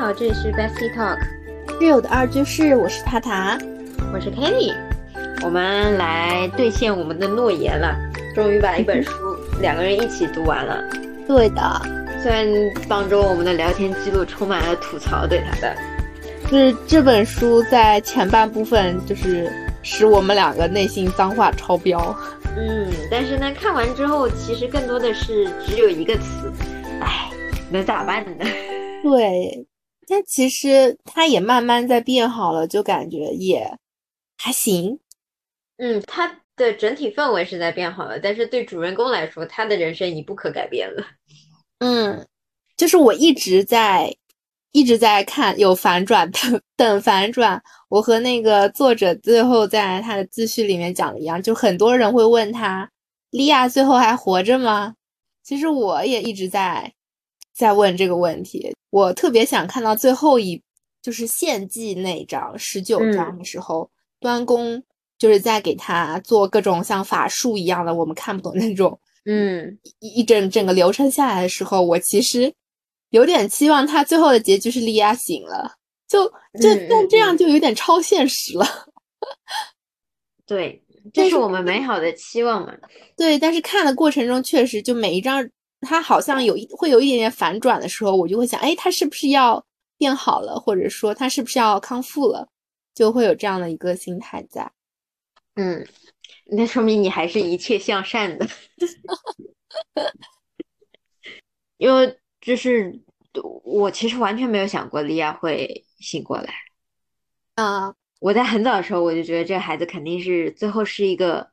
好，这里是 Bestie Talk，室友的二居室，我是塔塔，我是 Kenny，我们来兑现我们的诺言了，终于把一本书两个人一起读完了。对的，虽然当中我们的聊天记录充满了吐槽对他的，就是这本书在前半部分就是使我们两个内心脏话超标。嗯，但是呢，看完之后其实更多的是只有一个词，唉，能咋办呢？对，但其实他也慢慢在变好了，就感觉也还行。嗯，他的整体氛围是在变好了，但是对主人公来说，他的人生已不可改变了。嗯，就是我一直在一直在看有反转，等等反转。我和那个作者最后在他的自序里面讲的一样，就很多人会问他，莉亚最后还活着吗？其实我也一直在在问这个问题。我特别想看到最后一，就是献祭那章十九章的时候，端公就是在给他做各种像法术一样的，我们看不懂那种，嗯，一一整整个流程下来的时候，我其实有点期望他最后的结局是莉亚醒了。就就但这样就有点超现实了，对，这是我们美好的期望嘛。对，但是看的过程中确实就每一张，他好像有一会有一点点反转的时候，我就会想，哎，他是不是要变好了，或者说他是不是要康复了，就会有这样的一个心态在。嗯，那说明你还是一切向善的，因为就是。我其实完全没有想过莉亚会醒过来。啊，我在很早的时候我就觉得这个孩子肯定是最后是一个，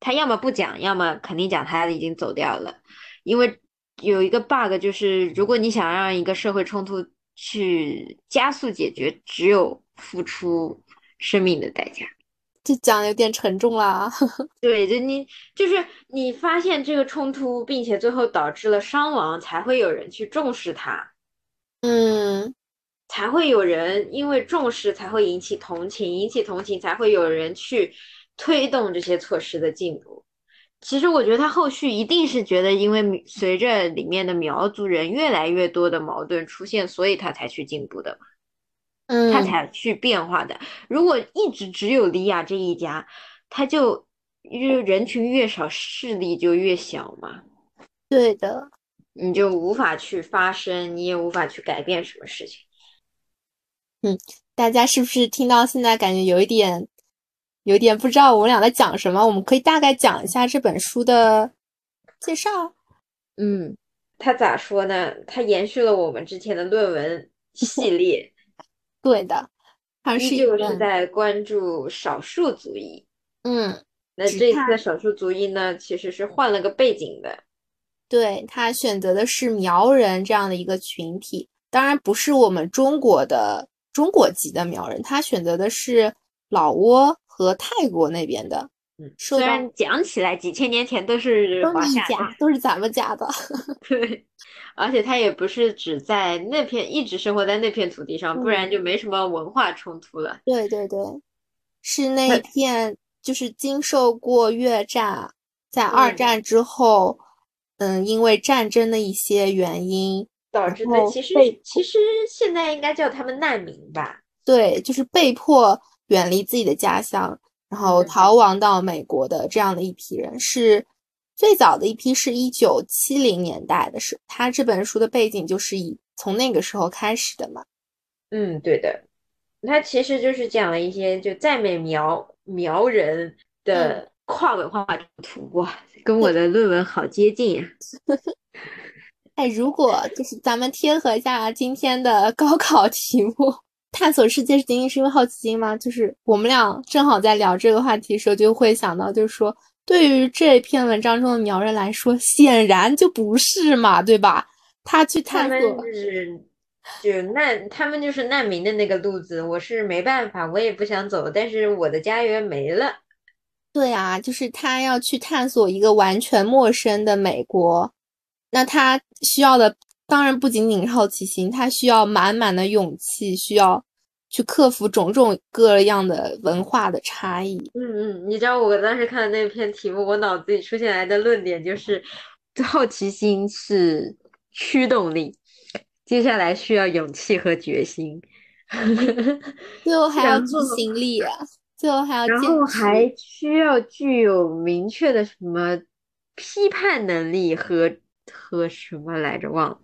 他要么不讲，要么肯定讲他已经走掉了。因为有一个 bug 就是，如果你想让一个社会冲突去加速解决，只有付出生命的代价。这讲的有点沉重啦。对，就你就是你发现这个冲突，并且最后导致了伤亡，才会有人去重视它。嗯，才会有人因为重视，才会引起同情，引起同情才会有人去推动这些措施的进步。其实我觉得他后续一定是觉得，因为随着里面的苗族人越来越多的矛盾出现，所以他才去进步的嘛，嗯，他才去变化的。如果一直只有李亚这一家，他就越人群越少，势力就越小嘛。对的。你就无法去发声，你也无法去改变什么事情。嗯，大家是不是听到现在感觉有一点，有点不知道我们俩在讲什么？我们可以大概讲一下这本书的介绍。嗯，他咋说呢？他延续了我们之前的论文系列。对的，依旧是在关注少数族裔。嗯，那这次的少数族裔呢，其实是换了个背景的。对他选择的是苗人这样的一个群体，当然不是我们中国的中国籍的苗人，他选择的是老挝和泰国那边的。嗯，虽然讲起来几千年前都是华夏，都是咱们家的。对，而且他也不是只在那片一直生活在那片土地上，不然就没什么文化冲突了。对对对，是那一片，就是经受过越战，在二战之后。嗯，因为战争的一些原因导致的，其实其实现在应该叫他们难民吧？对，就是被迫远离自己的家乡，然后逃亡到美国的这样的一批人，是最早的一批，是一九七零年代的是他这本书的背景就是以从那个时候开始的嘛？嗯，对的，他其实就是讲了一些就在美苗苗人的。跨文化图哇，跟我的论文好接近呀！哎，如果就是咱们贴合一下今天的高考题目，探索世界是仅仅是因为好奇心吗？就是我们俩正好在聊这个话题的时候，就会想到，就是说，对于这篇文章中的苗人来说，显然就不是嘛，对吧？他去探索，就是就难，他们就是难民的那个路子，我是没办法，我也不想走，但是我的家园没了。对啊，就是他要去探索一个完全陌生的美国，那他需要的当然不仅仅是好奇心，它需要满满的勇气，需要去克服种种各样的文化的差异。嗯嗯，你知道我当时看的那篇题目，我脑子里出现来的论点就是，好奇心是驱动力，接下来需要勇气和决心，最后还要执行力啊，最后还要然坚持。后还需要具有明确的什么批判能力和和什么来着？忘了，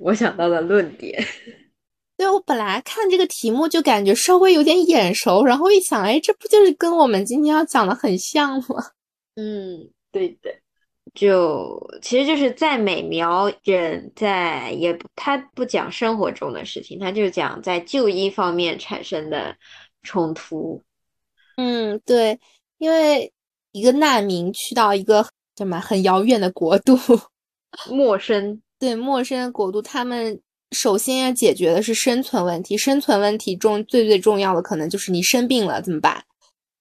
我想到的论点。对，我本来看这个题目就感觉稍微有点眼熟，然后一想，哎，这不就是跟我们今天要讲的很像吗？嗯，对的，就其实就是在美描人在也不他不讲生活中的事情，他就讲在就医方面产生的冲突。嗯，对，因为一个难民去到一个什么很遥远的国度，陌生，对陌生的国度，他们首先要解决的是生存问题。生存问题中最最重要的可能就是你生病了怎么办？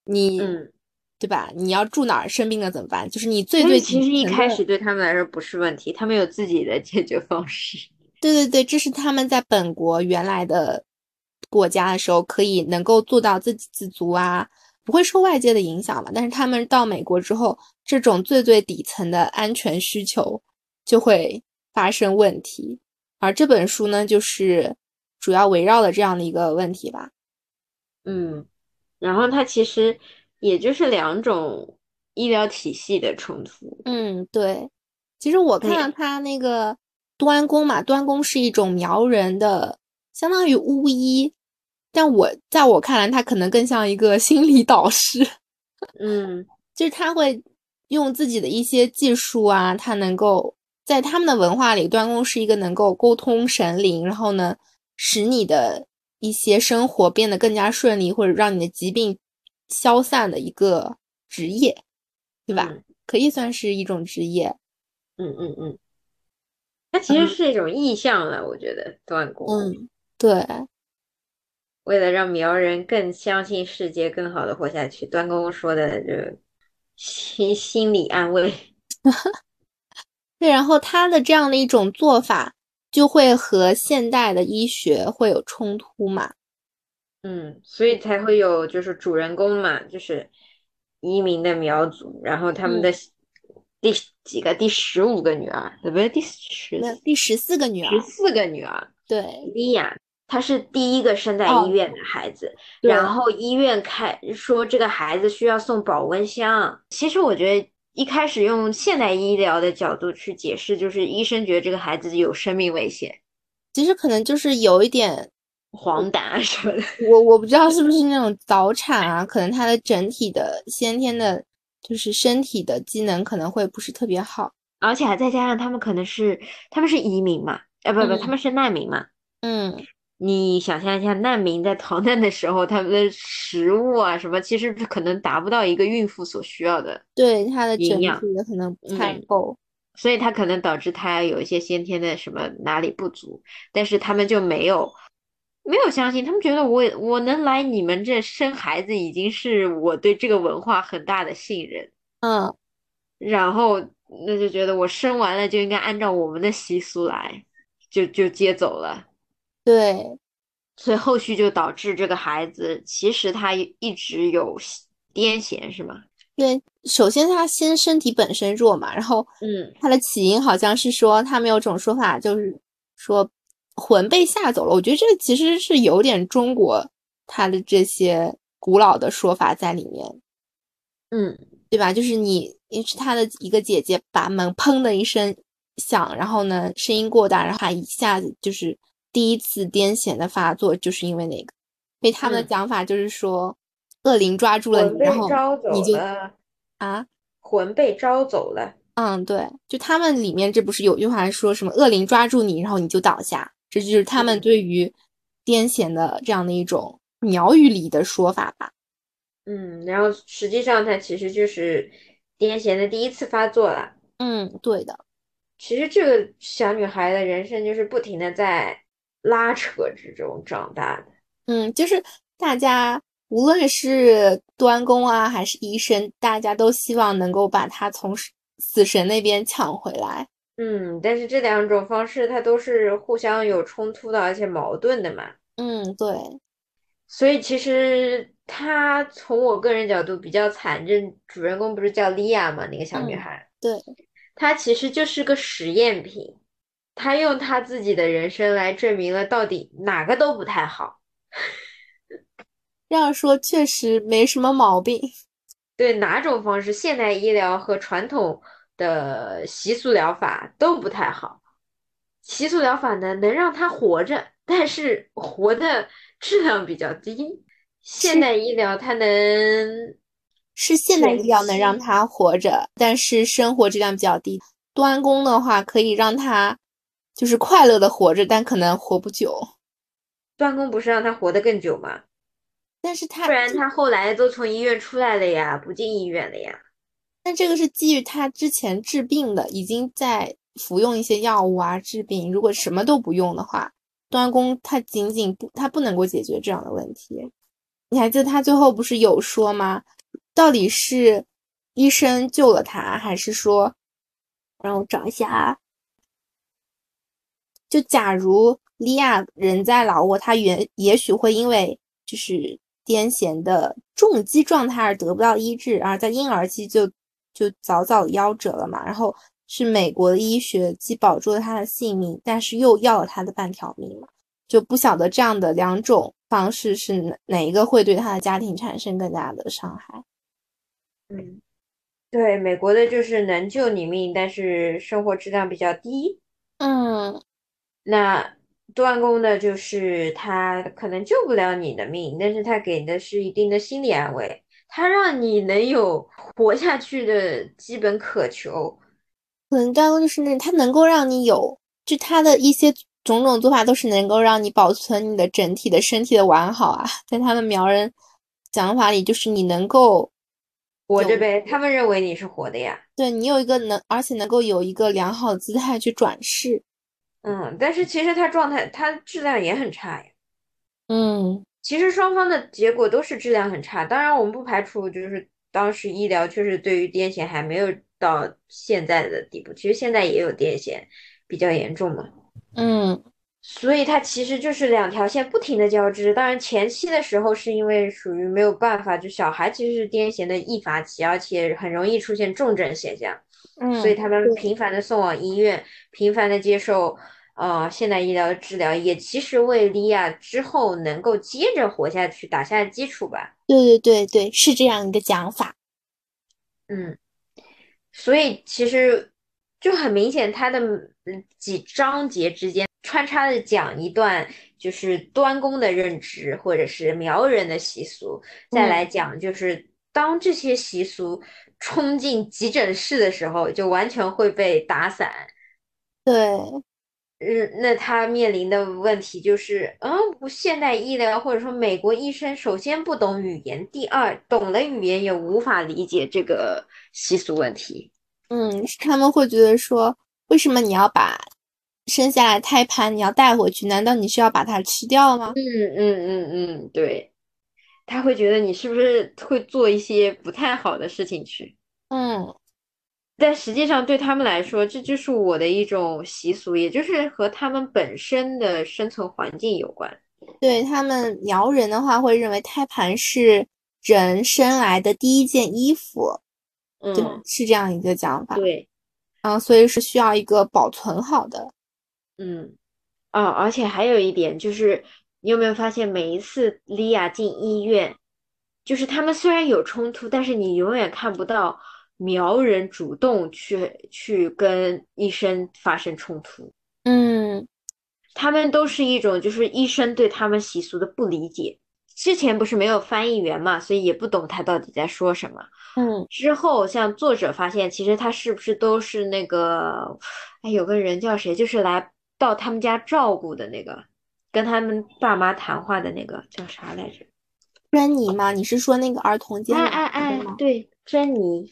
你嗯，对吧？你要住哪儿？生病了怎么办？就是你最最其实一开始对他们来说不是问题，他们有自己的解决方式。对对对，这是他们在本国原来的国家的时候可以能够做到自给自足啊，不会受外界的影响嘛。但是他们到美国之后，这种最最底层的安全需求就会发生问题。而这本书呢，就是主要围绕的这样的一个问题吧。嗯，然后它其实也就是两种医疗体系的冲突。嗯，对。其实我看对了他那个端公嘛，端公是一种苗人的，相当于巫医，但我在我看来，他可能更像一个 心理导师，嗯就是他会用自己的一些技术啊，他能够在他们的文化里，端公是一个能够沟通神灵，然后呢，使你的一些生活变得更加顺利，或者让你的疾病消散的一个职业，对吧？嗯可以算是一种职业。嗯嗯嗯，它其实是一种意象了，我觉得断供。嗯，对，为了让苗人更相信世界，更好的活下去，端公说的这心心理安慰。对，然后他的这样的一种做法，就会和现代的医学会有冲突嘛。嗯，所以才会有就是主人公嘛，就是移民的苗族，然后他们的第几个第十五个女儿，对不对？第十第十四个女儿十，四个女儿，对，莉亚，她是第一个生在哦医院的孩子，对然后医院开说这个孩子需要送保温箱。其实我觉得一开始用现代医疗的角度去解释，就是医生觉得这个孩子有生命危险，其实可能就是有一点，黄疸啊什么的。我我不知道是不是那种早产啊，可能他的整体的先天的，就是身体的机能可能会不是特别好。而且还再加上他们可能是他们是移民嘛，啊不不，嗯他们是难民嘛。嗯，你想象一下，难民在逃难的时候，他们的食物啊什么，其实可能达不到一个孕妇所需要的，对，他的营养的可能不太嗯够。所以他可能导致他有一些先天的什么哪里不足，但是他们就没有没有相信，他们觉得我我能来你们这生孩子，已经是我对这个文化很大的信任，嗯，然后那就觉得我生完了就应该按照我们的习俗来，就就接走了。对，所以后续就导致这个孩子其实他一直有癫痫，是吗？对，首先他先身体本身弱嘛，然后嗯他的起因好像是说他们有种说法，就是说魂被吓走了。我觉得这其实是有点中国他的这些古老的说法在里面，嗯对吧？就是你是他的一个姐姐把门砰的一声响，然后呢声音过大，然后他一下子就是第一次癫痫的发作，就是因为那个。所以他们的嗯讲法就是说，恶灵抓住了你，然后你就，啊。魂被招走了。嗯，对，就他们里面这不是有句话说什么恶灵抓住你，然后你就倒下，这就是他们嗯对于癫痫的这样的一种苗语里的说法吧。嗯，然后实际上它其实就是癫痫的第一次发作了。嗯，对的，其实这个小女孩的人生就是不停的在拉扯之中长大的。嗯，就是大家无论是端公啊还是医生，大家都希望能够把他从死死神那边抢回来。嗯，但是这两种方式它都是互相有冲突的，而且矛盾的嘛。嗯，对，所以其实他从我个人角度比较惨，这主人公不是叫莉亚嘛，那个小女嗯孩，对，她其实就是个实验品。他用他自己的人生来证明了到底哪个都不太好。这样说确实没什么毛病。对哪种方式，现代医疗和传统的习俗疗法都不太好。习俗疗法呢，能让他活着，但是活的质量比较低。现代医疗它能是现代医疗能让他活着，但是生活质量比较低。端公的话可以让他就是快乐的活着，但可能活不久。端公不是让他活得更久吗？但是他不然他后来都从医院出来了呀，不进医院了呀。但这个是基于他之前治病的，已经在服用一些药物啊治病。如果什么都不用的话，端公他仅仅不他不能够解决这样的问题。你还记得他最后不是有说吗？到底是医生救了他，还是说让我找一下啊？就假如利亚人在老挝，他原也许会因为就是。癫痫的重击状态而得不到医治，而在婴儿期就就早早夭折了嘛。然后是美国的医学既保住了他的性命，但是又要了他的半条命嘛。就不晓得这样的两种方式是哪哪一个会对他的家庭产生更大的伤害。嗯，对，美国的就是能救你命，但是生活质量比较低。嗯，那。断供的就是他可能救不了你的命，但是他给的是一定的心理安慰，他让你能有活下去的基本渴求。可能端公就是那他能够让你有，就他的一些种种做法都是能够让你保存你的整体的身体的完好啊。在他们苗人讲法里，就是你能够活着呗，他们认为你是活的呀。对你有一个能，而且能够有一个良好的姿态去转世。嗯，但是其实他状态，他质量也很差呀。嗯，其实双方的结果都是质量很差。当然，我们不排除就是当时医疗确实对于癫痫还没有到现在的地步。其实现在也有癫痫比较严重嘛。嗯，所以它其实就是两条线不停的交织。当然前期的时候是因为属于没有办法，就小孩其实是癫痫的易发期，而且很容易出现重症现象。嗯，所以他们频繁的送往医院，频繁的接受呃现代医疗的治疗，也其实为莉亚之后能够接着活下去打下基础吧。对对对对，是这样一个讲法。嗯，所以其实就很明显，他的几章节之间穿插着讲一段，就是端公的认知，或者是苗人的习俗，再来讲就是当这些习俗。冲进急诊室的时候，就完全会被打散。对，嗯，那他面临的问题就是，嗯，现代医疗或者说美国医生，首先不懂语言，第二懂了语言也无法理解这个习俗问题。嗯，他们会觉得说，为什么你要把生下来胎盘你要带回去？难道你是要把它吃掉吗？嗯嗯嗯嗯，对。他会觉得你是不是会做一些不太好的事情去？嗯，但实际上对他们来说，这就是我的一种习俗，也就是和他们本身的生存环境有关。对他们苗人的话，会认为胎盘是人生来的第一件衣服，嗯，是这样一个讲法。对，嗯，所以是需要一个保存好的。嗯，啊，而且还有一点就是。你有没有发现，每一次莉亚进医院，就是他们虽然有冲突，但是你永远看不到苗人主动去去跟医生发生冲突。嗯，他们都是一种就是医生对他们习俗的不理解。之前不是没有翻译员嘛，所以也不懂他到底在说什么。嗯，之后像作者发现，其实他是不是都是那个，哎，有个人叫谁，就是来到他们家照顾的那个。跟他们爸妈谈话的那个叫啥来着？珍妮吗？你是说那个儿童节哎哎哎，对，珍妮。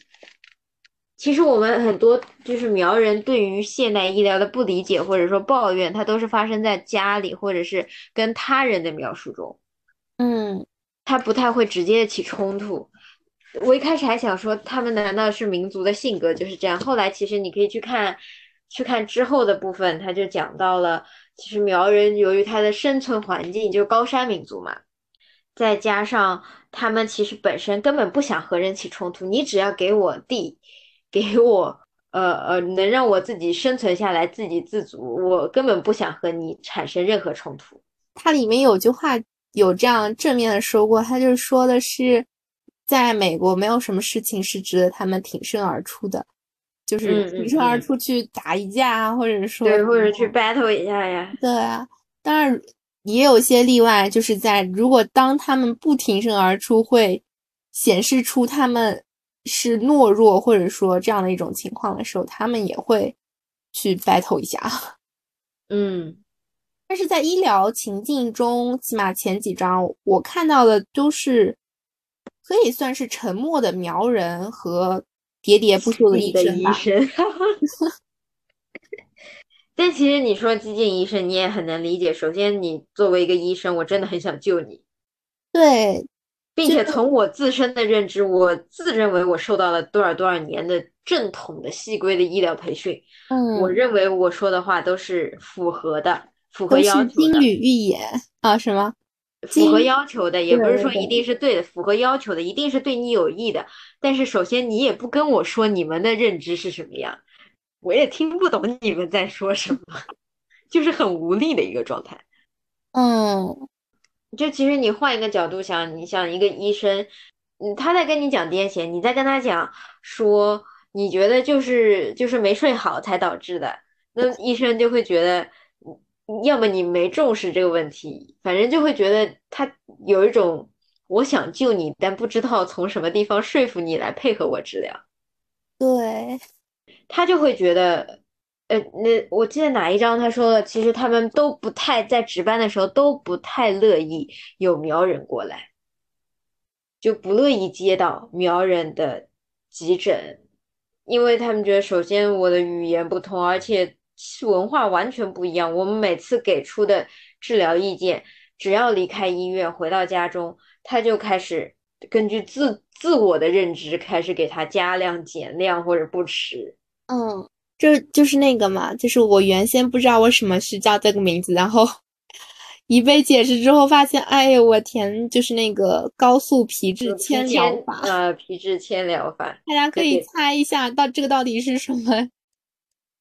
其实我们很多就是苗人对于现代医疗的不理解或者说抱怨，它都是发生在家里或者是跟他人的描述中。嗯，他不太会直接起冲突。我一开始还想说，他们难道是民族的性格就是这样？后来其实你可以去看，去看之后的部分，他就讲到了。其实苗人由于他的生存环境就是高山民族嘛，再加上他们其实本身根本不想和人起冲突，你只要给我地，给我呃呃，能让我自己生存下来，自给自足，我根本不想和你产生任何冲突。它里面有句话有这样正面的说过，他就说的是，在美国没有什么事情是值得他们挺身而出的，就是挺身而出去打一架啊，或者说对，或者去 battle 一下呀。对啊，当然也有些例外，就是在如果当他们不挺身而出，会显示出他们是懦弱，或者说这样的一种情况的时候，他们也会去 battle 一下。嗯。但是在医疗情境中，起码前几章我看到的都是可以算是沉默的苗人和喋喋不休的医生吧。但其实你说激进医生，你也很能理解。首先，你作为一个医生，我真的很想救你。对，并且从我自身的认知，我自认为我受到了多少多少年的正统的细规的医疗培训。嗯，我认为我说的话都是符合的。符合要求的金缕玉言啊？什么？符合要求的，也不是说一定是对的。符合要求的，一定是对你有益的。但是首先，你也不跟我说你们的认知是什么样，我也听不懂你们在说什么，就是很无力的一个状态。嗯，就其实你换一个角度想，你像一个医生，嗯，他在跟你讲癫痫，你在跟他讲说你觉得就是就是没睡好才导致的，那医生就会觉得。要么你没重视这个问题，反正就会觉得他有一种我想救你，但不知道从什么地方说服你来配合我治疗。对，他就会觉得，呃，那我记得哪一章他说了，其实他们都不太在值班的时候都不太乐意有苗人过来，就不乐意接到苗人的急诊，因为他们觉得首先我的语言不通，而且。文化完全不一样。我们每次给出的治疗意见，只要离开医院回到家中，他就开始根据自自我的认知开始给他加量、减量或者不吃。嗯，这就是那个嘛，就是我原先不知道为什么是叫这个名字，然后 一被解释之后发现，哎呦我天，就是那个高速皮质铅疗法。呃，皮质铅疗法，大家可以猜一下，到这个到底是什么？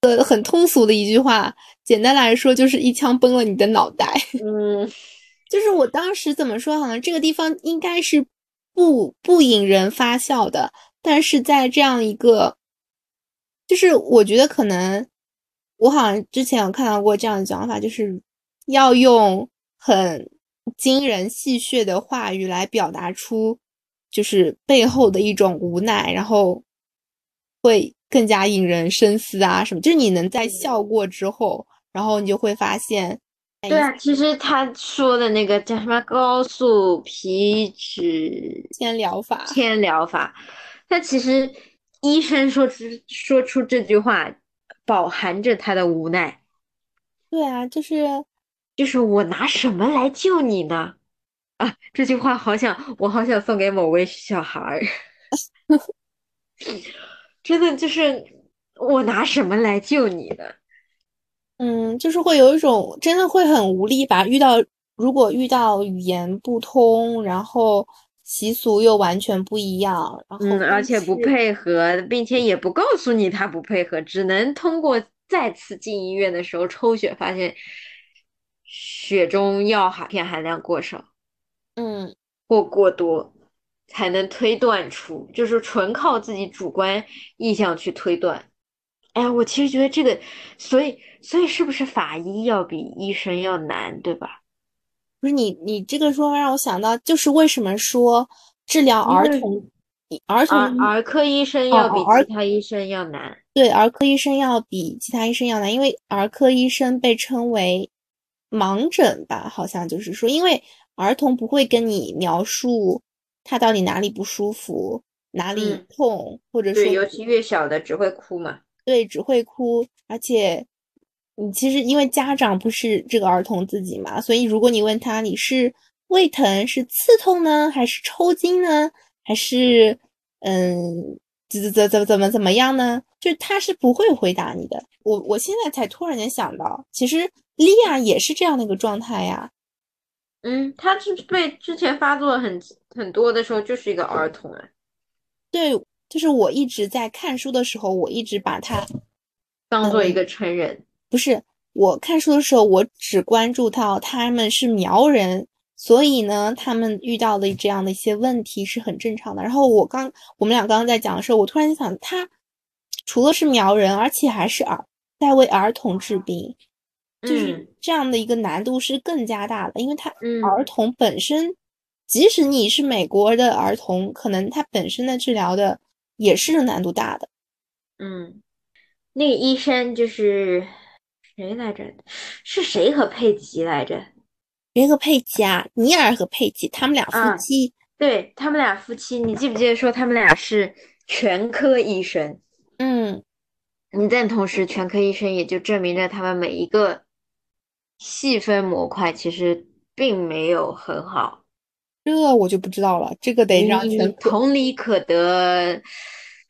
呃，很通俗的一句话，简单来说就是一枪崩了你的脑袋。嗯，就是我当时怎么说，好像这个地方应该是不不引人发笑的，但是在这样一个，就是我觉得可能我好像之前有看到过这样的讲法，就是要用很惊人戏谑的话语来表达出，就是背后的一种无奈，然后会。更加引人深思啊，什么？就是你能在笑过之后，然后你就会发现，对啊，其实他说的那个叫什么高速皮脂纤疗法，纤疗法，他其实医生说出说出这句话，饱含着他的无奈。对啊，就是就是我拿什么来救你呢？啊，这句话好想我好想送给某位小孩儿。真的就是我拿什么来救你呢？嗯，就是会有一种真的会很无力吧。遇到如果遇到语言不通，然后习俗又完全不一样，然后嗯，而且不配合，并且也不告诉你他不配合，只能通过再次进医院的时候抽血发现血中药含片含量过少，嗯，或过多。才能推断出，就是纯靠自己主观意向去推断。哎呀，我其实觉得这个，所以，所以是不是法医要比医生要难，对吧？不是你，你这个说法让我想到，就是为什么说治疗儿童，儿童儿科医生要比其他医生要难？对，儿科医生要比其他医生要难，因为儿科医生被称为盲诊吧？好像就是说，因为儿童不会跟你描述。他到底哪里不舒服，哪里痛，或者说，对，尤其越小的只会哭嘛。对，只会哭，而且你其实因为家长不是这个儿童自己嘛，所以如果你问他你是胃疼是刺痛呢，还是抽筋呢，还是嗯怎怎怎怎么怎么样呢？就他是不会回答你的。我我现在才突然间想到，其实莉亚也是这样的一个状态呀。嗯，他是被之前发作很很多的时候就是一个儿童啊。对，就是我一直在看书的时候，我一直把他当做一个成人。不是我看书的时候，我只关注到他们是苗人，所以呢，他们遇到的这样的一些问题是很正常的。然后我刚我们俩刚刚在讲的时候，我突然想，他除了是苗人，而且还是儿在为儿童治病，就是这样的一个难度是更加大的，因为他儿童本身，即使你是美国的儿童，可能他本身的治疗的也是难度大的。嗯，那个医生就是。谁来着？是谁和佩奇来着？谁和佩奇啊？尼尔和佩奇，他们俩夫妻。对他们俩夫妻，你记不记得说他们俩是全科医生？嗯，你但同时全科医生也就证明着他们每一个细分模块其实并没有很好。这我就不知道了，这个得让全同理可得，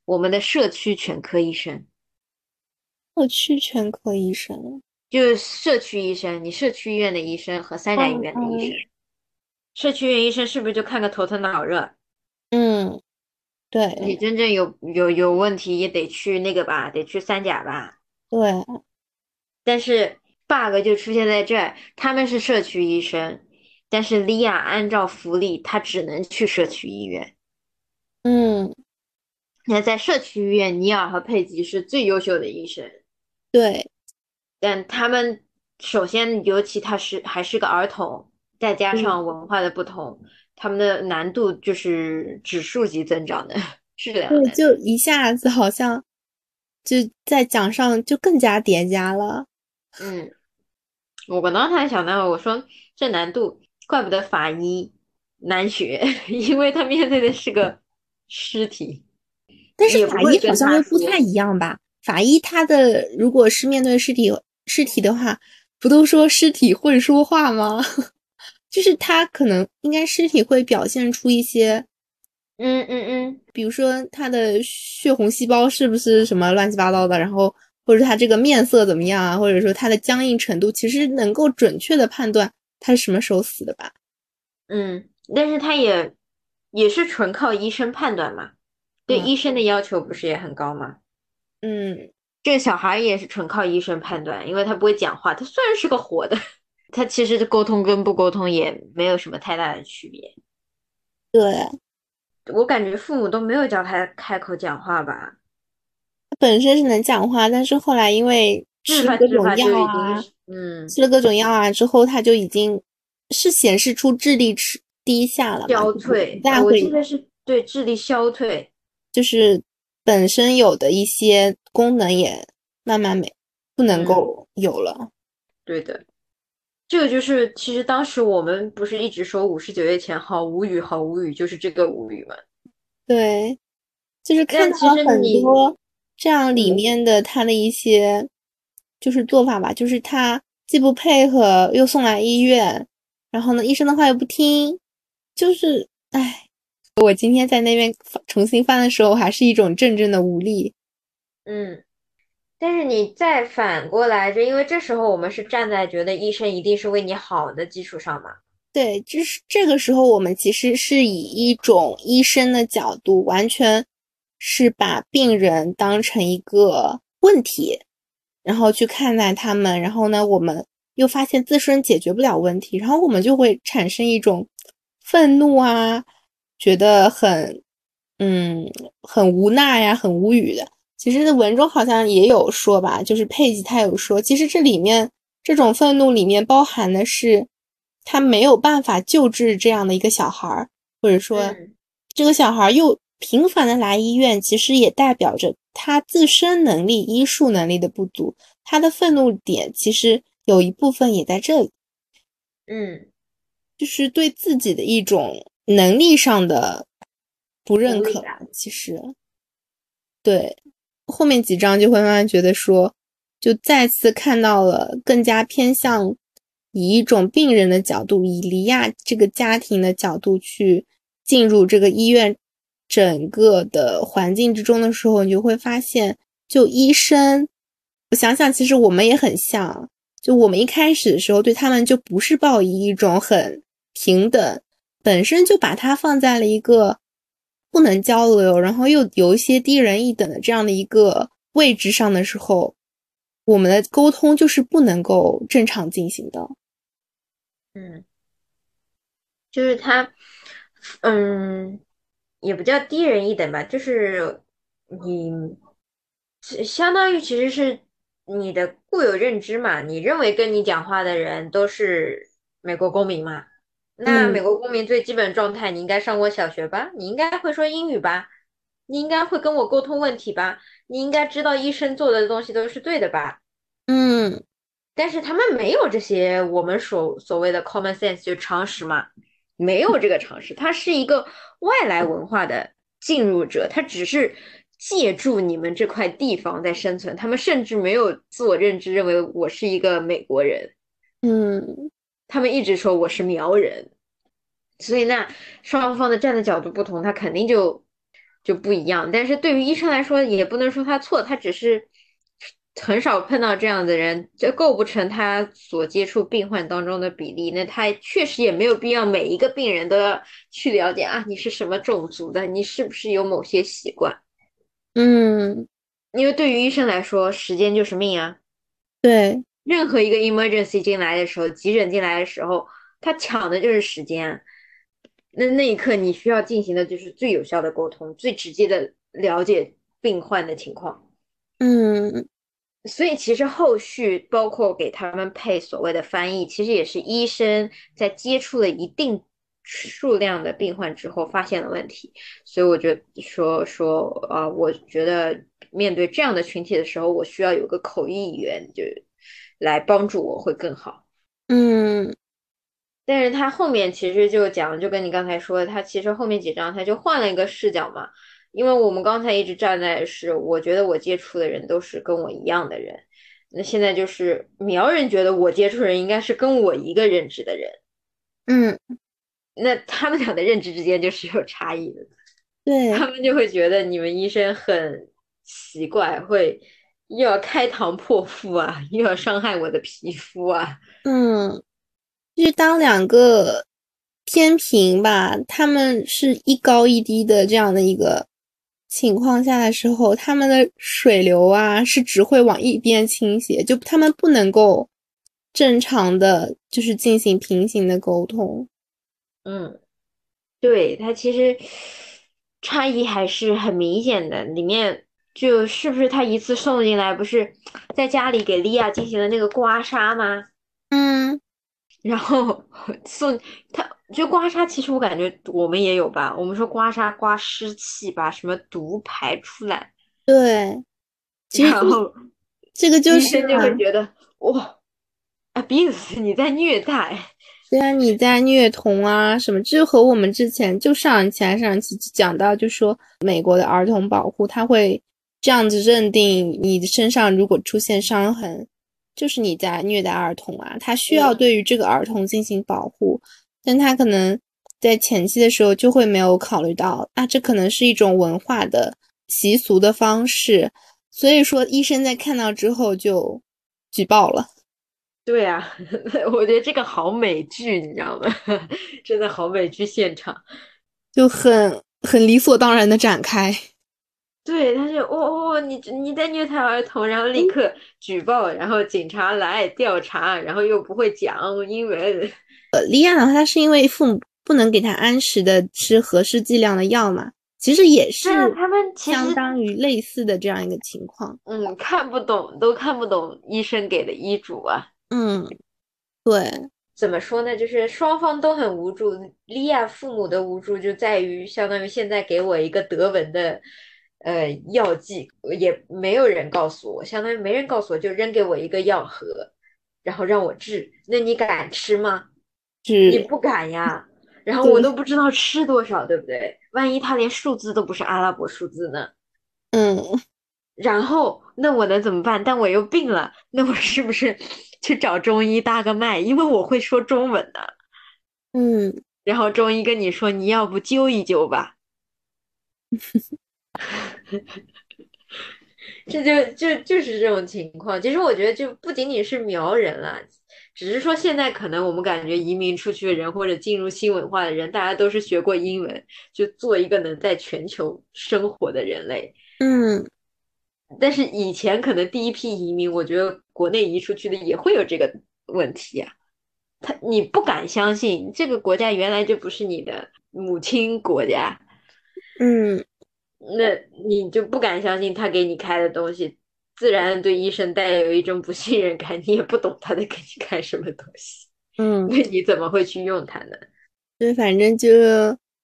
我们的社区全科医生。社区全科医生就是社区医生，你社区医院的医生和三甲医院的医生，社区医院医生是不是就看个头疼脑热？嗯，对。你真正有有有问题也得去那个吧，得去三甲吧。对。但是 bug 就出现在这儿，他们是社区医生，但是莉亚按照福利，她只能去社区医院。嗯。那在社区医院，尼尔和佩吉是最优秀的医生。对，但他们首先，尤其他是还是个儿童，再加上文化的不同，他们的难度就是指数级增长的 质量。对，就一下子好像就在奖上就更加叠加了。嗯，我刚才想到，我说这难度怪不得法医难学，因为他面对的是个尸体。但是法医好像又不太一样吧？法医他的如果是面对尸体尸体的话，不都说尸体会说话吗？就是他可能应该尸体会表现出一些，嗯嗯嗯，比如说他的血红细胞是不是什么乱七八糟的，然后或者他这个面色怎么样啊，或者说他的僵硬程度，其实能够准确的判断他是什么时候死的吧？嗯，但是他也也是纯靠医生判断嘛，对医生的要求不是也很高吗？嗯，这个小孩也是纯靠医生判断，因为他不会讲话。他虽然是个活的，他其实沟通跟不沟通也没有什么太大的区别。对，我感觉父母都没有教他开口讲话吧。他本身是能讲话，但是后来因为吃了各种药啊，嗯，吃了各种药啊之后，他就已经是显示出智力迟低下了，消退。我记得是对智力消退，就是。本身有的一些功能也慢慢没不能够有了。对的，这个就是其实当时我们不是一直说五十九页前好无语，好无语，就是这个无语嘛？对，就是看到很多这样里面的他的一些就是做法吧，就是他既不配合，又送来医院，然后呢，医生的话又不听，就是唉。我今天在那边重新翻的时候，还是一种阵阵的无力。嗯，但是你再反过来，就因为这时候我们是站在觉得医生一定是为你好的基础上嘛？对，就是这个时候我们其实是以一种医生的角度，完全是把病人当成一个问题，然后去看待他们。然后呢，我们又发现自身解决不了问题，然后我们就会产生一种愤怒啊。觉得很，嗯，很无奈呀，很无语的。其实文中好像也有说吧，就是佩吉他有说，其实这里面这种愤怒里面包含的是，他没有办法救治这样的一个小孩儿，或者说这个小孩又频繁的来医院，其实也代表着他自身能力、医术能力的不足。他的愤怒点其实有一部分也在这里，嗯，就是对自己的一种。能力上的不认可，其实对后面几章就会慢慢觉得说，就再次看到了更加偏向以一种病人的角度，以利亚这个家庭的角度去进入这个医院整个的环境之中的时候，你就会发现，就医生，我想想，其实我们也很像，就我们一开始的时候对他们就不是抱以一种很平等。本身就把它放在了一个不能交流，然后又有一些低人一等的这样的一个位置上的时候，我们的沟通就是不能够正常进行的。嗯，就是他，嗯，也不叫低人一等吧，就是你相当于其实是你的固有认知嘛，你认为跟你讲话的人都是美国公民嘛？那美国公民最基本状态，你应该上过小学吧？你应该会说英语吧？你应该会跟我沟通问题吧？你应该知道医生做的东西都是对的吧？嗯，但是他们没有这些我们所所谓的 common sense 就常识嘛，没有这个常识，他是一个外来文化的进入者，他只是借助你们这块地方在生存，他们甚至没有自我认知，认为我是一个美国人。嗯。他们一直说我是苗人，所以那双方的站的角度不同，他肯定就就不一样。但是对于医生来说，也不能说他错，他只是很少碰到这样的人，这构不成他所接触病患当中的比例。那他确实也没有必要每一个病人都要去了解啊，你是什么种族的，你是不是有某些习惯？嗯，因为对于医生来说，时间就是命啊。对。任何一个 emergency 进来的时候，急诊进来的时候，他抢的就是时间。那那一刻，你需要进行的就是最有效的沟通，最直接的了解病患的情况。嗯，所以其实后续包括给他们配所谓的翻译，其实也是医生在接触了一定数量的病患之后发现了问题。所以我觉得说说啊，我觉得面对这样的群体的时候，我需要有个口译员，就。来帮助我会更好，嗯，但是他后面其实就讲，就跟你刚才说的，他其实后面几章他就换了一个视角嘛，因为我们刚才一直站在是，我觉得我接触的人都是跟我一样的人，那现在就是苗人觉得我接触人应该是跟我一个认知的人，嗯，那他们俩的认知之间就是有差异的，对他们就会觉得你们医生很奇怪，会。又要开膛破腹啊，又要伤害我的皮肤啊。嗯，就是当两个天平吧，他们是一高一低的这样的一个情况下的时候，他们的水流啊是只会往一边倾斜，就他们不能够正常的就是进行平行的沟通。嗯，对，它其实差异还是很明显的，里面。就是不是他一次送进来，不是在家里给莉亚进行了那个刮痧吗？嗯，然后送他，就刮痧，其实我感觉我们也有吧。我们说刮痧刮湿气，把什么毒排出来。对，然后这个就是医生就会觉得哇，abuse 你在虐待，对啊，你在虐童啊什么？就和我们之前就上一期还上一期讲到，就说美国的儿童保护，他会。这样子认定你的身上如果出现伤痕，就是你在虐待儿童啊。他需要对于这个儿童进行保护，但他可能在前期的时候就会没有考虑到，啊，这可能是一种文化的习俗的方式。所以说，医生在看到之后就举报了。对啊，我觉得这个好美剧，你知道吗？真的好美剧现场，就很很理所当然的展开。对，他就哦哦，你你在虐待儿童，然后立刻举报，然后警察来调查，然后又不会讲英文。呃，莉亚的话，他是因为父母不能给他按时的吃合适剂量的药嘛，其实也是他们相当于类似的这样一个情况。嗯，看不懂，都看不懂医生给的医嘱啊。嗯，对，怎么说呢？就是双方都很无助。莉亚父母的无助就在于，相当于现在给我一个德文的。呃，药剂也没有人告诉我，相当于没人告诉我，就扔给我一个药盒，然后让我治。那你敢吃吗？你不敢呀。然后我都不知道吃多少，对不对？万一他连数字都不是阿拉伯数字呢？嗯。然后那我能怎么办？但我又病了，那我是不是 去找中医搭个脉？因为我会说中文的。嗯。然后中医跟你说，你要不灸一灸吧。这就就就是这种情况。其实我觉得，就不仅仅是苗人了，只是说现在可能我们感觉移民出去的人或者进入新文化的人，大家都是学过英文，就做一个能在全球生活的人类。嗯，但是以前可能第一批移民，我觉得国内移出去的也会有这个问题啊。他你不敢相信这个国家原来就不是你的母亲国家，嗯，那你就不敢相信他给你开的东西。自然对医生带有一种不信任感，你也不懂他在给你开什么东西，嗯，那你怎么会去用它呢？对反正就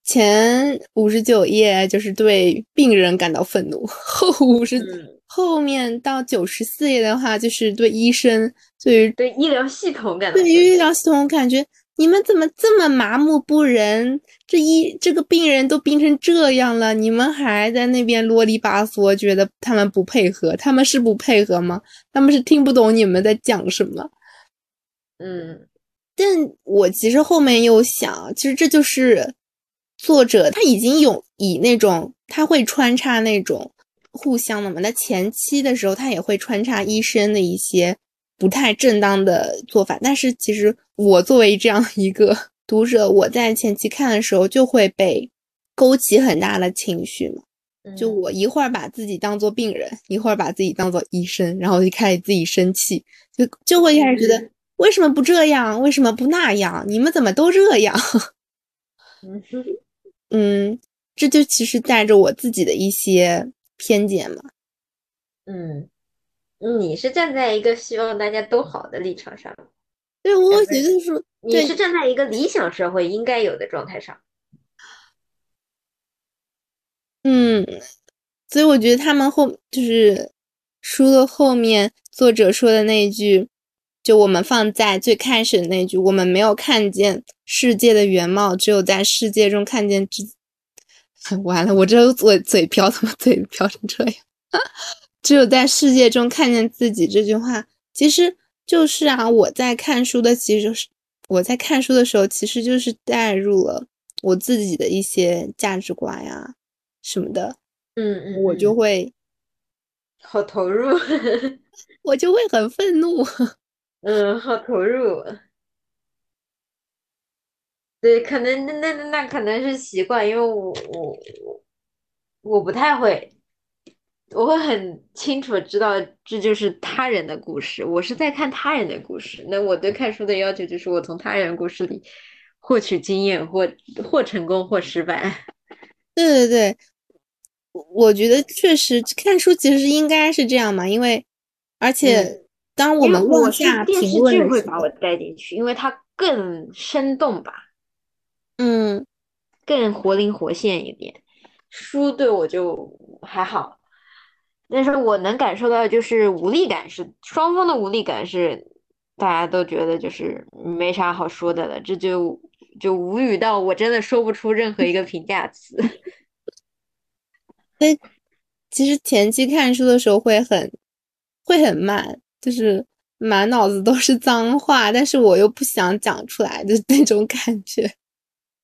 前五十九页就是对病人感到愤怒，后五十后面到九十四页的话就是对医生，对于对医疗系统感到对于医疗系统感觉。你们怎么这么麻木不仁？这一这个病人都病成这样了，你们还在那边啰里吧嗦，觉得他们不配合？他们是不配合吗？他们是听不懂你们在讲什么？嗯，但我其实后面又想，其实这就是作者他已经有以那种他会穿插那种互相的嘛。那前期的时候，他也会穿插医生的一些。不太正当的做法，但是其实我作为这样一个 读者，我在前期看的时候就会被勾起很大的情绪嘛。就我一会儿把自己当做病人，一会儿把自己当做医生，然后就开始自己生气，就就会开始觉得为什么不这样，为什么不那样？你们怎么都这样？嗯，这就其实带着我自己的一些偏见嘛。嗯。你是站在一个希望大家都好的立场上，对，我觉得是，你是站在一个理想社会应该有的状态上。嗯，所以我觉得他们后就是书的后面作者说的那一句，就我们放在最开始的那句，我们没有看见世界的原貌，只有在世界中看见自。完了，我这嘴嘴瓢，怎么嘴瓢成这样？只有在世界中看见自己这句话，其实就是啊，我在看书的，其实就是我在看书的时候，其实就是带入了我自己的一些价值观呀什么的，嗯嗯，我就会 好投入，我就会很愤怒，嗯，好投入，对，可能那那那可能是习惯，因为我我我我不太会。我会很清楚知道这就是他人的故事，我是在看他人的故事。那我对看书的要求就是我从他人故事里获取经验，或或成功或失败。对对对，我觉得确实看书其实应该是这样嘛，因为而且当我们往下电视剧会把我带进去，因为它更生动吧，嗯，更活灵活现一点。书对我就还好。但是我能感受到，就是无力感是双方的无力感是，大家都觉得就是没啥好说的了，这就就无语到我真的说不出任何一个评价词。哎，其实前期看书的时候会很会很慢，就是满脑子都是脏话，但是我又不想讲出来的那种感觉。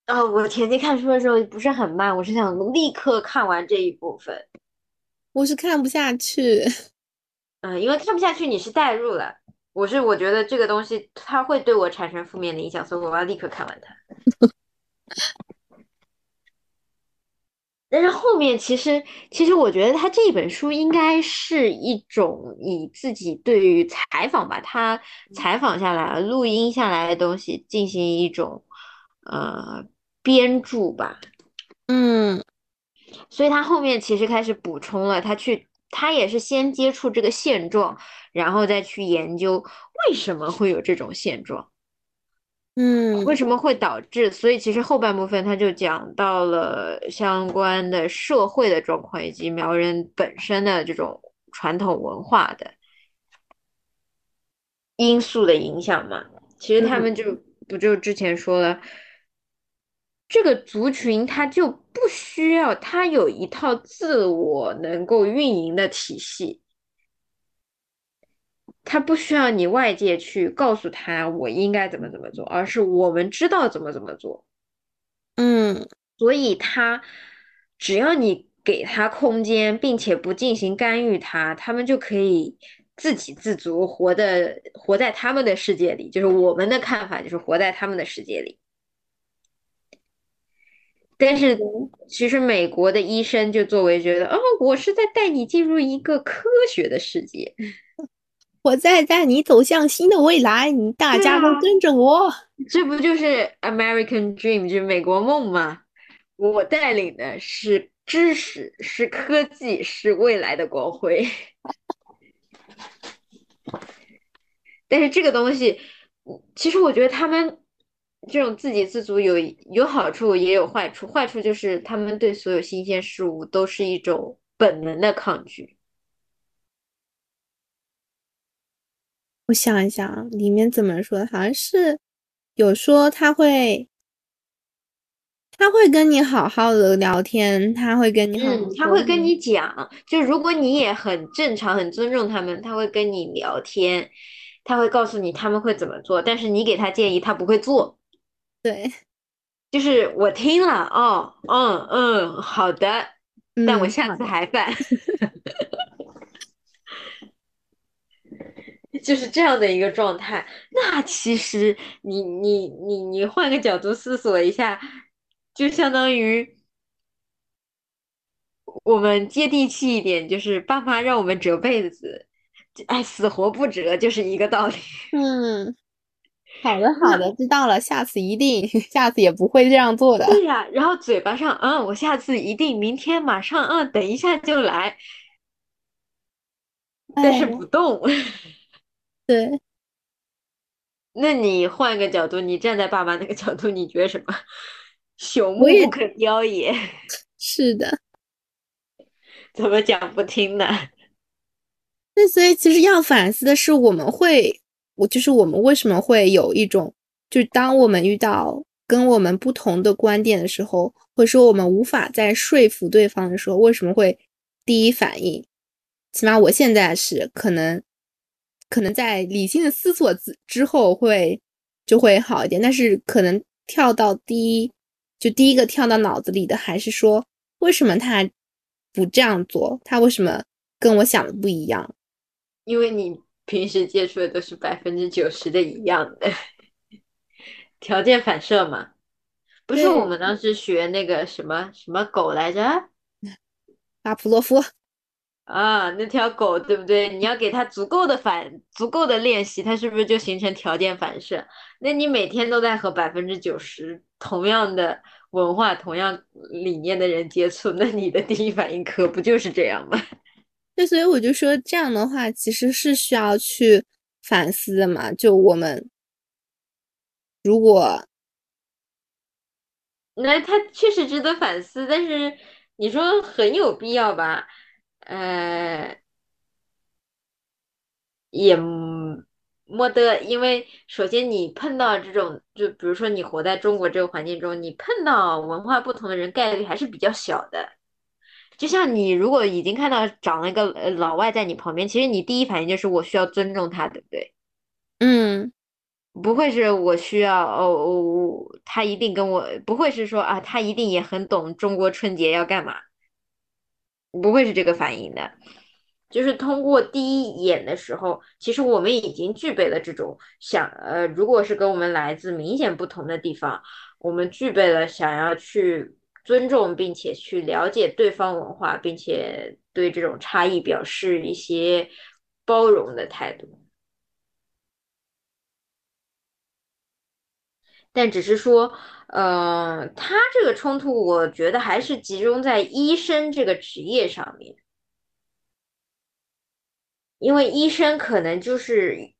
哦，我前期看书的时候不是很慢，我是想立刻看完这一部分。我是看不下去，嗯，因为看不下去，你是代入了。我是我觉得这个东西它会对我产生负面的影响，所以我要立刻看完它。但是后面其实，其实我觉得他这本书应该是一种以自己对于采访吧，他采访下来、录音下来的东西进行一种呃编著吧。嗯。所以他后面其实开始补充了，他去，他也是先接触这个现状，然后再去研究为什么会有这种现状，嗯，为什么会导致？所以其实后半部分他就讲到了相关的社会的状况，以及苗人本身的这种传统文化的因素的影响嘛。其实他们就不就之前说了。这个族群它就不需要，它有一套自我能够运营的体系，它不需要你外界去告诉他我应该怎么怎么做，而是我们知道怎么怎么做。嗯，所以他只要你给他空间，并且不进行干预，他他们就可以自给自足，活的活在他们的世界里，就是我们的看法，就是活在他们的世界里。但是其实美国的医生就作为觉得，哦，我是在带你进入一个科学的世界，我在带你走向新的未来，你大家都跟着我，这不就是 American Dream，就是美国梦吗？我带领的是知识，是科技，是未来的光辉。但是这个东西，其实我觉得他们这种自给自足有有好处，也有坏处。坏处就是他们对所有新鲜事物都是一种本能的抗拒。我想一想，里面怎么说？好像是有说他会。他会跟你好好的聊天，他会跟你，嗯，他会跟你讲，就如果你也很正常、很尊重他们，他会跟你聊天，他会告诉你他们会怎么做，但是你给他建议，他不会做。对，就是我听了，哦，嗯嗯，好的，但我下次还犯，就是这样的一个状态。那其实你你你你换个角度思索一下。就相当于我们接地气一点，就是爸妈让我们折被子，哎，死活不折，就是一个道理。嗯，好的好的，知道了，下次一定，下次也不会这样做的。对呀，然后嘴巴上，嗯，我下次一定，明天马上，嗯，等一下就来，但是不动。对，那你换个角度，你站在爸妈那个角度，你觉得什么？朽木不可雕也。是的，怎么讲不听呢？那所以其实要反思的是，我们会，我就是我们为什么会有一种，就是当我们遇到跟我们不同的观点的时候，或者说我们无法再说服对方的时候，为什么会第一反应？起码我现在是可能，可能在理性的思索之之后会就会好一点，但是可能跳到第一。就第一个跳到脑子里的还是说，为什么他不这样做？他为什么跟我想的不一样？因为你平时接触的都是百分之九十的一样的条件反射嘛。不是我们当时学那个什么什么狗来着？巴甫洛夫。啊，那条狗对不对？你要给它足够的反，足够的练习，它是不是就形成条件反射？那你每天都在和百分之九十同样的文化、同样理念的人接触，那你的第一反应可不就是这样吗？对，所以我就说这样的话，其实是需要去反思的嘛。就我们如果，那他确实值得反思，但是你说很有必要吧？呃，也没得，因为首先你碰到这种，就比如说你活在中国这个环境中，你碰到文化不同的人概率还是比较小的。就像你如果已经看到长了一个老外在你旁边，其实你第一反应就是我需要尊重他，对不对？嗯，不会是我需要哦哦，他一定跟我不会是说啊，他一定也很懂中国春节要干嘛。不会是这个反应的，就是通过第一眼的时候，其实我们已经具备了这种想，呃，如果是跟我们来自明显不同的地方，我们具备了想要去尊重并且去了解对方文化，并且对这种差异表示一些包容的态度。但只是说，呃，他这个冲突，我觉得还是集中在医生这个职业上面，因为医生可能就是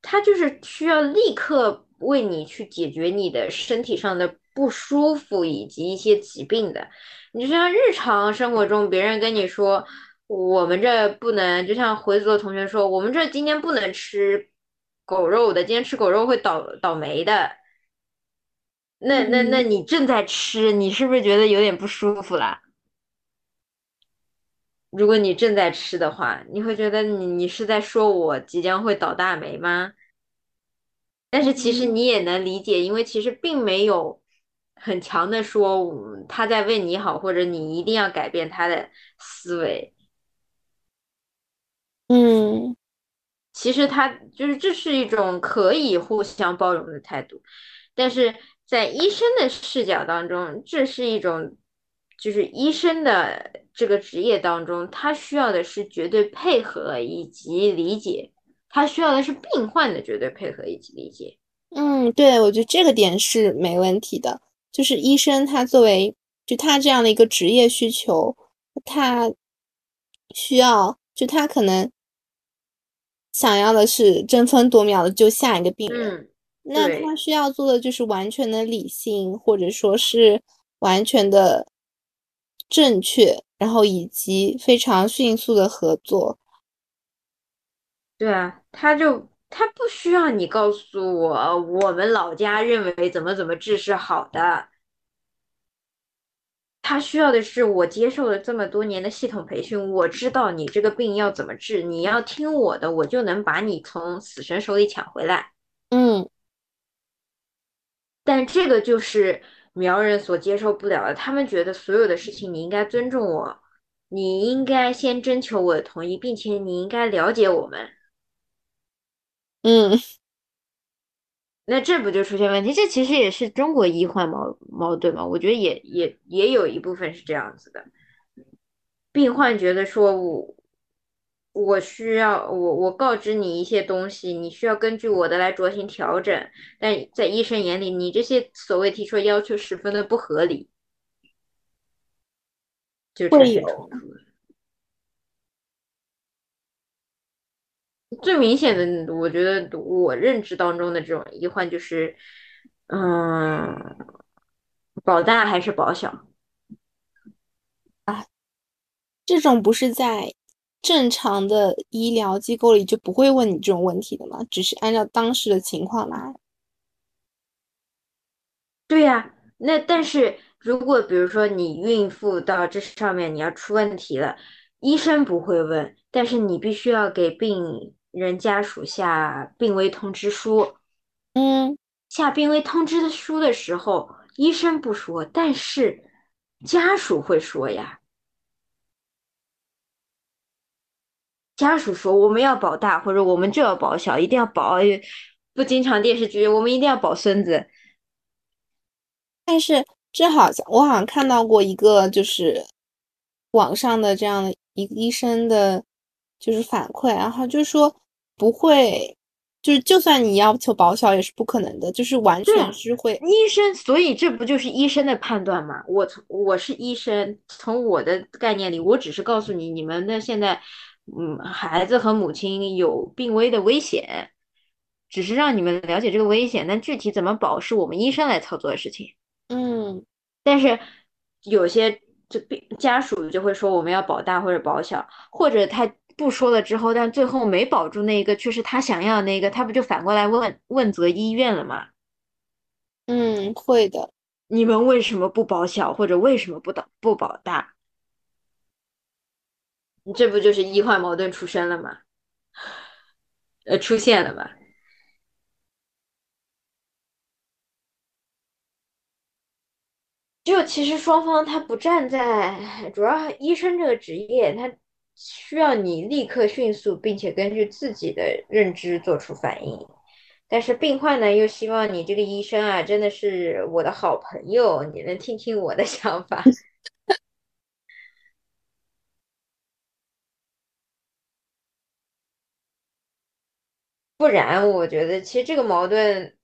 他就是需要立刻为你去解决你的身体上的不舒服以及一些疾病的。你就像日常生活中，别人跟你说，我们这不能，就像回族的同学说，我们这今天不能吃。狗肉的，今天吃狗肉会倒倒霉的。那那那你正在吃，你是不是觉得有点不舒服啦？如果你正在吃的话，你会觉得你你是在说我即将会倒大霉吗？但是其实你也能理解，因为其实并没有很强的说他在为你好，或者你一定要改变他的思维。嗯其实他就是这是一种可以互相包容的态度，但是在医生的视角当中，这是一种就是医生的这个职业当中，他需要的是绝对配合以及理解，他需要的是病患的绝对配合以及理解。嗯，对，我觉得这个点是没问题的。就是医生他作为就他这样的一个职业需求，他需要就他可能想要的是争分夺秒的救下一个病人，嗯，那他需要做的就是完全的理性，或者说是完全的正确，然后以及非常迅速的合作。对啊，他就他不需要你告诉我我们老家认为怎么怎么治是好的。他需要的是我接受了这么多年的系统培训，我知道你这个病要怎么治，你要听我的，我就能把你从死神手里抢回来。嗯但这个就是苗人所接受不了的，他们觉得所有的事情你应该尊重我，你应该先征求我的同意，并且你应该了解我们。嗯。那这不就出现问题？这其实也是中国医患矛矛盾嘛？我觉得也也也有一部分是这样子的。病患觉得说我我需要我我告知你一些东西，你需要根据我的来酌情调整，但在医生眼里，你这些所谓提出的要求十分的不合理，就产会有生冲突最明显的，我觉得我认知当中的这种医患就是，嗯，保大还是保小啊？这种不是在正常的医疗机构里就不会问你这种问题的吗？只是按照当时的情况来。对呀，那但是如果比如说你孕妇到这上面你要出问题了，医生不会问，但是你必须要给病人家属下病危通知书。嗯下病危通知书的时候，医生不说，但是家属会说呀。家属说我们要保大，或者我们就要保小，一定要保。不经常电视剧，我们一定要保孙子。但是这好像我好像看到过一个，就是网上的这样的一个医生的，就是反馈，然后就说不会，就是就算你要求保小也是不可能的，就是完全是会，医生，所以这不就是医生的判断吗？我从我是医生，从我的概念里，我只是告诉你，你们的现在，嗯，孩子和母亲有病危的危险，只是让你们了解这个危险，但具体怎么保是我们医生来操作的事情。嗯但是有些这病家属就会说我们要保大或者保小，或者他不说了之后，但最后没保住那个，却是他想要的那个，他不就反过来问问责医院了吗？嗯会的，你们为什么不保小，或者为什么不保不保大？这不就是医患矛盾出生了吗？呃，出现了吗？就其实双方他不站在，主要医生这个职业，他需要你立刻迅速，并且根据自己的认知做出反应。但是病患呢，又希望你这个医生啊，真的是我的好朋友，你能听听我的想法。不然，我觉得其实这个矛盾，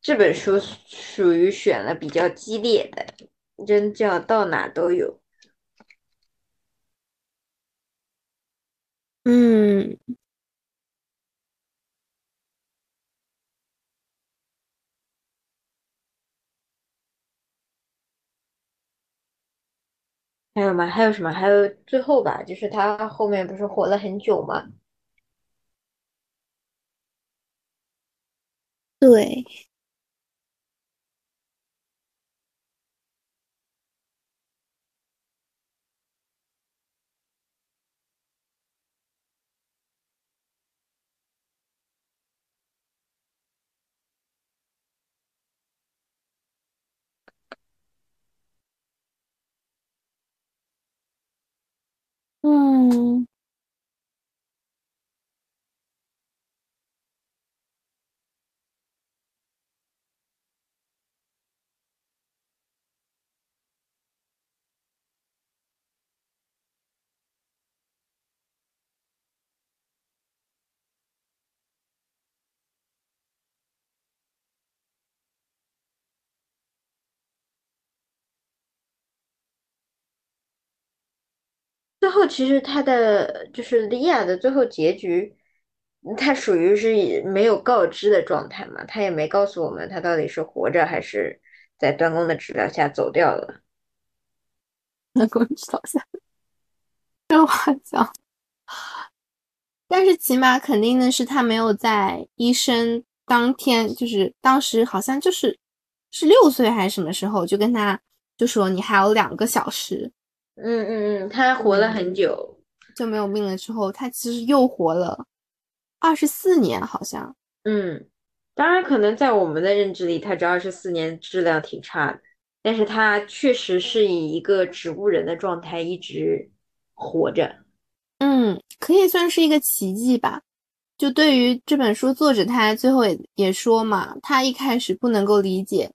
这本书属于选了比较激烈的，真叫到哪都有。嗯还有吗？还有什么？还有最后吧，就是他后面不是活了很久吗？对，嗯。最后其实他的就是莉亚的最后结局，他属于是没有告知的状态嘛，他也没告诉我们他到底是活着还是在端公的治疗下走掉了。端公治疗下，这话讲。但是起码肯定的是，他没有在医生当天，就是当时好像就是是六岁还是什么时候，就跟他就说你还有两个小时。嗯嗯嗯，他活了很久，就没有命了。之后他其实又活了二十四年，好像。嗯，当然可能在我们的认知里，他这二十四年质量挺差的，但是他确实是以一个植物人的状态一直活着。嗯，可以算是一个奇迹吧。就对于这本书作者，他最后也也说嘛，他一开始不能够理解，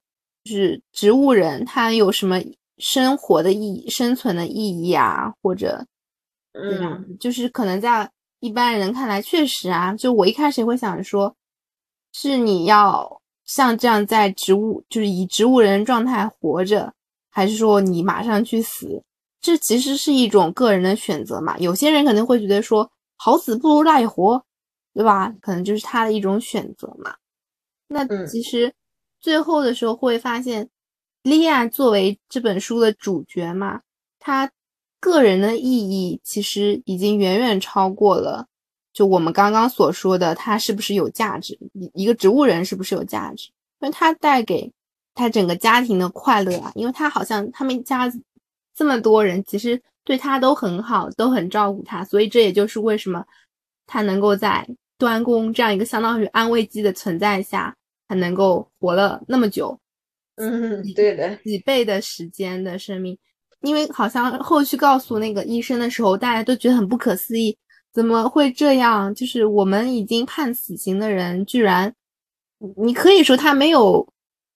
就是植物人他有什么生活的意义、生存的意义啊，或者对吧？就是可能在一般人看来，确实啊，就我一开始也会想说，是你要像这样在植物，就是以植物人状态活着，还是说你马上去死？这其实是一种个人的选择嘛，有些人可能会觉得说好死不如赖活，对吧？可能就是他的一种选择嘛。那其实最后的时候会发现，莉亚作为这本书的主角嘛，他个人的意义其实已经远远超过了就我们刚刚所说的他是不是有价值，一一个植物人是不是有价值？因为他带给他整个家庭的快乐啊，因为他好像他们家。这么多人其实对他都很好，都很照顾他，所以这也就是为什么他能够在端公这样一个相当于安慰剂的存在下，他能够活了那么久。嗯，对的，几倍的时间的生命，因为好像后续告诉那个医生的时候，大家都觉得很不可思议，怎么会这样？就是我们已经判死刑的人，居然，你可以说他没有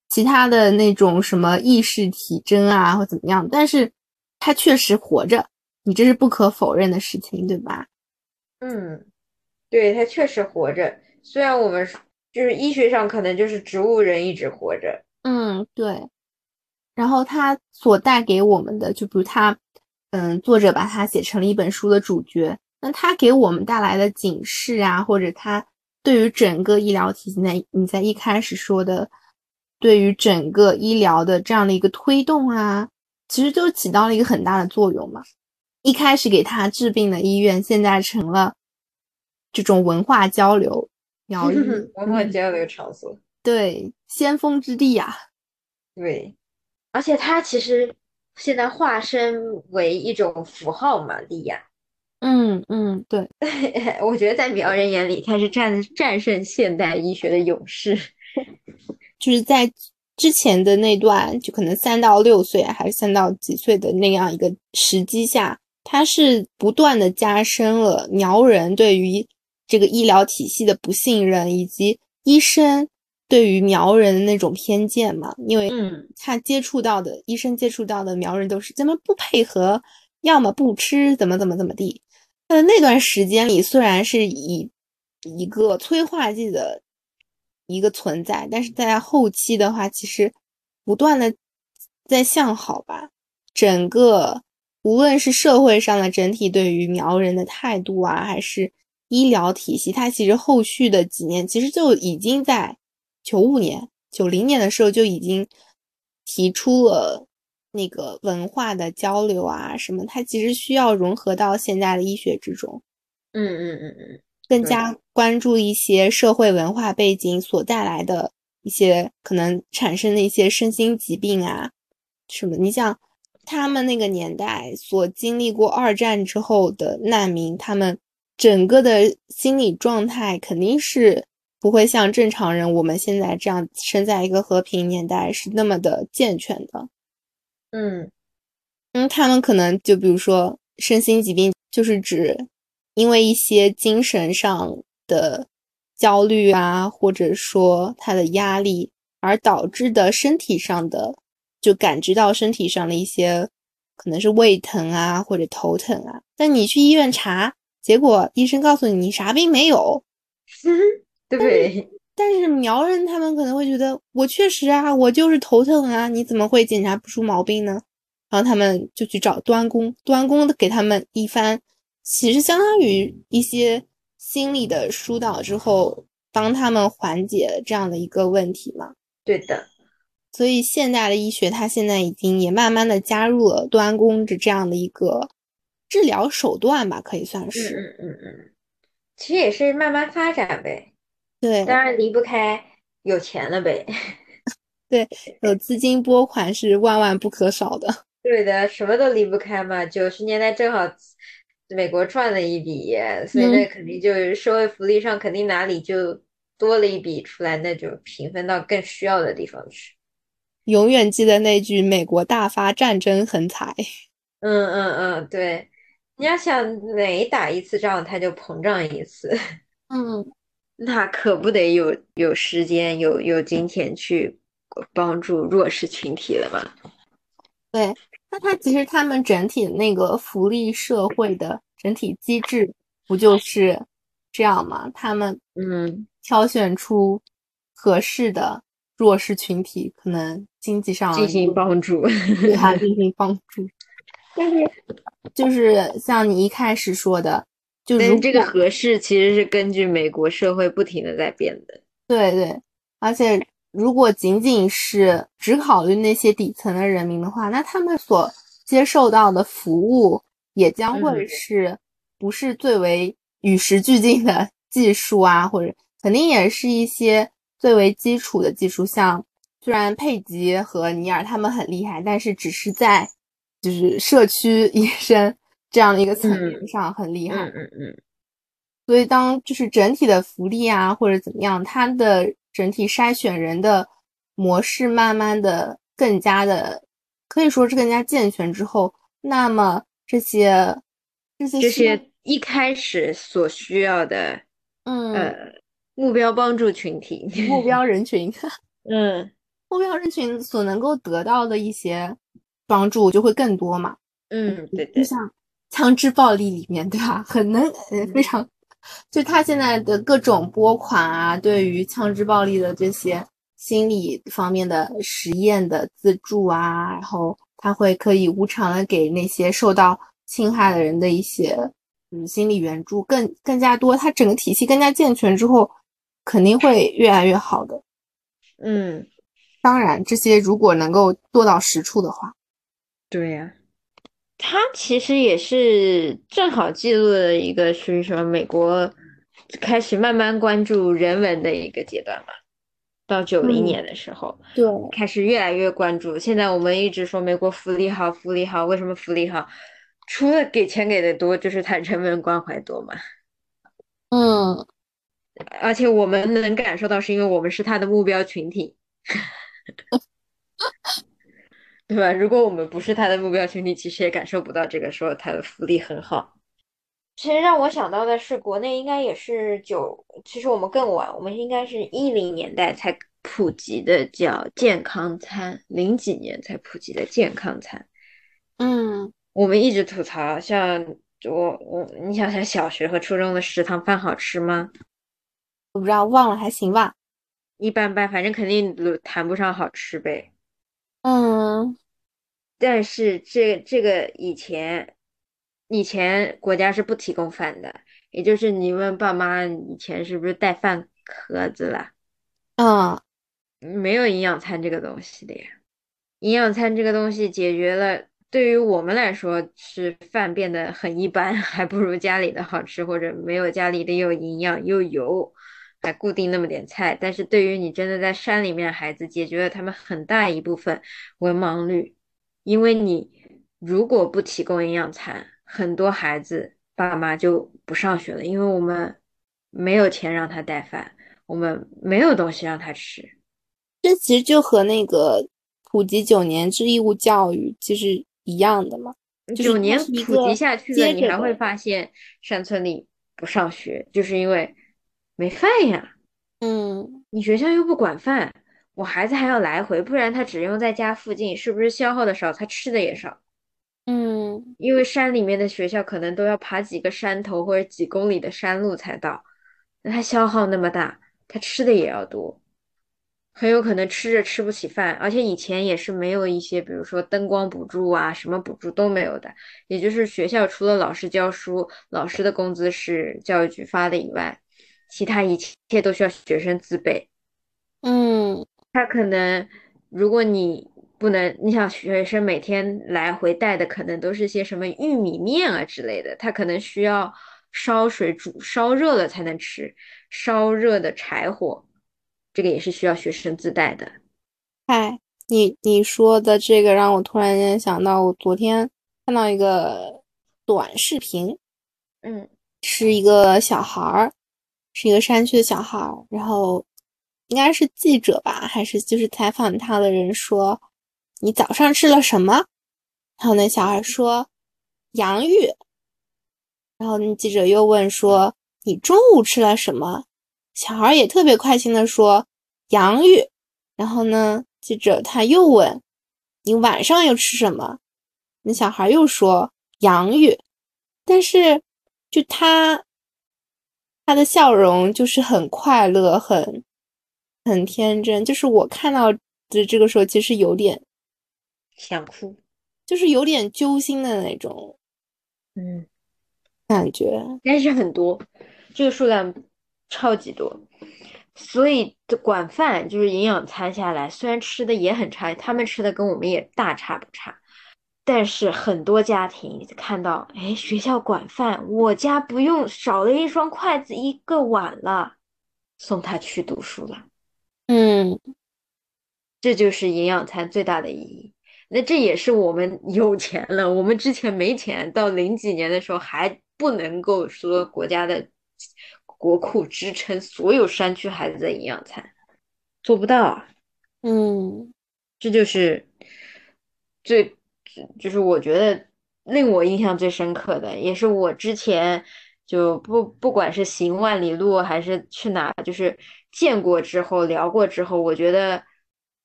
其他的那种什么意识体征啊，或怎么样，但是。他确实活着，你这是不可否认的事情，对吧？嗯，对他确实活着。虽然我们就是医学上可能就是植物人一直活着。嗯，对。然后他所带给我们的，就比如他，嗯，作者把它写成了一本书的主角。那他给我们带来的警示啊，或者他对于整个医疗体系，在你在一开始说的，对于整个医疗的这样的一个推动啊。其实就起到了一个很大的作用嘛。一开始给他治病的医院，现在成了这种文化交流、疗愈、文化交流场所，对，先锋之地呀。对，而且他其实现在化身为一种符号嘛，利亚。嗯嗯，对。我觉得在苗人眼里，他是战战胜现代医学的勇士，就是在。之前的那段，就可能三到六岁还是三到几岁的那样一个时机下，他是不断的加深了苗人对于这个医疗体系的不信任，以及医生对于苗人的那种偏见嘛。因为他接触到的医生接触到的苗人都是怎么不配合，要么不吃，怎么怎么怎么地。那那段时间里，虽然是以一个催化剂的。一个存在，但是在后期的话，其实不断的在向好吧。整个无论是社会上的整体对于苗人的态度啊，还是医疗体系，它其实后续的几年，其实就已经在九五年、九零年的时候就已经提出了那个文化的交流啊，什么，它其实需要融合到现在的医学之中。嗯嗯嗯嗯。更加关注一些社会文化背景所带来的一些可能产生的一些身心疾病啊什么？你像他们那个年代所经历过二战之后的难民，他们整个的心理状态肯定是不会像正常人我们现在这样生在一个和平年代是那么的健全的。嗯，嗯，他们可能就比如说身心疾病，就是指。因为一些精神上的焦虑啊，或者说他的压力，而导致的身体上的，就感知到身体上的一些，可能是胃疼啊，或者头疼啊。但你去医院查，结果医生告诉你你啥病没有，对不对。但是苗人他们可能会觉得，我确实啊，我就是头疼啊，你怎么会检查不出毛病呢？然后他们就去找端公，端公给他们一番，其实相当于一些心理的疏导之后，帮他们缓解这样的一个问题嘛。对的，所以现代的医学，它现在已经也慢慢的加入了端公的这样的一个治疗手段吧，可以算是。嗯嗯嗯嗯，其实也是慢慢发展呗。对，当然离不开有钱了呗。对，有资金拨款是万万不可少的。对的，什么都离不开嘛。九十年代正好美国赚了一笔，所以那肯定就是社会福利上肯定哪里就多了一笔出来，那就平分到更需要的地方去。永远记得那句“美国大发战争横财”。嗯嗯嗯，对。你要想每打一次仗，它就膨胀一次。嗯，那可不得有有时间有有金钱去帮助弱势群体了吧？对。那他其实他们整体的那个福利社会的整体机制不就是这样吗？他们嗯挑选出合适的弱势群体，可能经济上进行帮助，对他进行帮助。但是就是像你一开始说的，就是这个合适其实是根据美国社会不停的在变的。对对，而且。如果仅仅是只考虑那些底层的人民的话，那他们所接受到的服务也将会是不是最为与时俱进的 技术啊？或者肯定也是一些最为基础的技术。像虽然佩吉和尼尔他们很厉害，但是只是在就是社区 医生这样的一个层面上很厉害。嗯嗯嗯。所以当就是整体的福利啊或者怎么样，它的。整体筛选人的模式慢慢的更加的可以说是更加健全之后，那么这些这些这些一开始所需要的，嗯呃目标帮助群体目标人群，嗯目标人群所能够得到的一些帮助就会更多嘛，嗯对对，就像枪支暴力里面对吧，很能呃非常。就他现在的各种拨款啊，对于枪支暴力的这些心理方面的实验的资助啊，然后他会可以无偿的给那些受到侵害的人的一些嗯心理援助更更加多，他整个体系更加健全之后，肯定会越来越好的。嗯，当然这些如果能够做到实处的话，对呀。它其实也是正好记录了一个属于什么美国开始慢慢关注人文的一个阶段吧。到九零年的时候，对，开始越来越关注。现在我们一直说美国福利好，福利好，为什么福利好？除了给钱给的多，就是他人文关怀多嘛。嗯，而且我们能感受到，是因为我们是他的目标群体。对吧？如果我们不是他的目标群体，其实也感受不到这个说他的福利很好。其实让我想到的是，国内应该也是九，其实我们更晚，我们应该是一零年代才普及的叫健康餐，零几年才普及的健康餐。嗯，我们一直吐槽，像我我，你想想小学和初中的食堂饭好吃吗？我不知道，忘了还行吧，一般般，反正肯定谈不上好吃呗。嗯，但是这这个以前以前国家是不提供饭的，也就是你问爸妈以前是不是带饭盒子了？嗯，没有营养餐这个东西的呀。营养餐这个东西解决了，对于我们来说是饭变得很一般，还不如家里的好吃，或者没有家里的有营养又油。还固定那么点菜，但是对于你真的在山里面孩子，解决了他们很大一部分文盲率。因为你如果不提供营养餐，很多孩子爸妈就不上学了，因为我们没有钱让他带饭，我们没有东西让他吃。这其实就和那个普及九年制义务教育其实一样的嘛。九年普及下去了，你还会发现山村里不上学，就是因为。没饭呀，嗯，你学校又不管饭，我孩子还要来回，不然他只用在家附近，是不是消耗的少，他吃的也少？嗯，因为山里面的学校可能都要爬几个山头或者几公里的山路才到，那他消耗那么大，他吃的也要多。很有可能吃着吃不起饭，而且以前也是没有一些，比如说灯光补助啊，什么补助都没有的。也就是学校除了老师教书，老师的工资是教育局发的以外，其他一切都需要学生自备。嗯，他可能，如果你不能，你想学生每天来回带的可能都是些什么玉米面啊之类的，他可能需要烧水煮烧热了才能吃，烧热的柴火。这个也是需要学生自带的。嗨，你你说的这个让我突然间想到，我昨天看到一个短视频，嗯，是一个小孩儿，是一个山区的小孩，然后应该是记者吧，还是就是采访他的人说，你早上吃了什么？然后那小孩说洋芋，然后那记者又问说，你中午吃了什么？小孩也特别快心的说：“洋芋。”然后呢，记者他又问：“你晚上又吃什么？”那小孩又说：“洋芋。”但是，就他，他的笑容就是很快乐，很很天真。就是我看到的这个时候，其实有点想哭，就是有点揪心的那种，嗯，感觉。但是很多，这个数量。超级多，所以管饭就是营养餐下来，虽然吃的也很差，他们吃的跟我们也大差不差，但是很多家庭看到，哎，学校管饭，我家不用少了一双筷子一个碗了，送他去读书了，嗯，这就是营养餐最大的意义。那这也是我们有钱了，我们之前没钱，到零几年的时候还不能够说国家的。国库支撑所有山区孩子的营养餐，做不到。嗯，这就是最，就是我觉得令我印象最深刻的，也是我之前就不不管是行万里路还是去哪，就是见过之后聊过之后，我觉得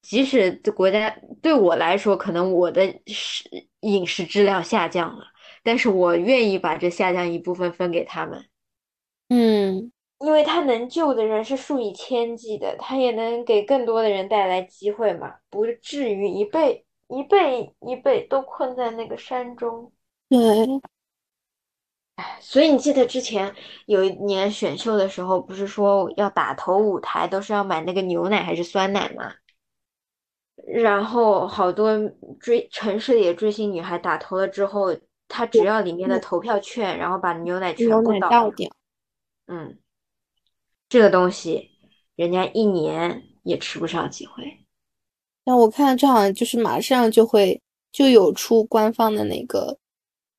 即使国家对我来说，可能我的食饮食质量下降了，但是我愿意把这下降一部分分给他们。嗯，因为他能救的人是数以千计的，他也能给更多的人带来机会嘛，不至于一辈一辈一辈都困在那个山中。对，哎，所以你记得之前有一年选秀的时候，不是说要打头舞台都是要买那个牛奶还是酸奶吗？然后好多追城市里的追星女孩打头了之后，她只要里面的投票券，然后把牛奶全部倒掉。嗯，这个东西人家一年也吃不上几回。但我看这好像就是马上就会就有出官方的那个，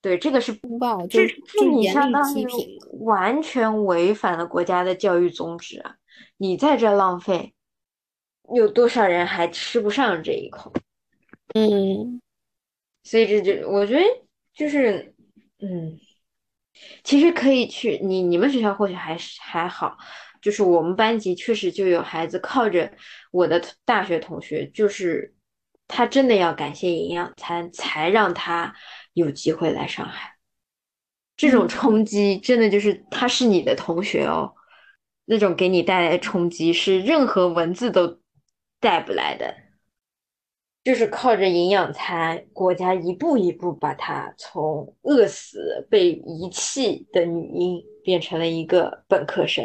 对，这个是公报，就是你相当于完全违反了国家的教育宗旨啊！你在这浪费，有多少人还吃不上这一口？嗯，所以这就我觉得就是嗯。其实可以去你你们学校或许还是还好，就是我们班级确实就有孩子靠着我的大学同学，就是他真的要感谢营养餐，才让他有机会来上海。这种冲击真的就是他是你的同学哦，那种给你带来的冲击是任何文字都带不来的。就是靠着营养餐，国家一步一步把她从饿死、被遗弃的女婴变成了一个本科生。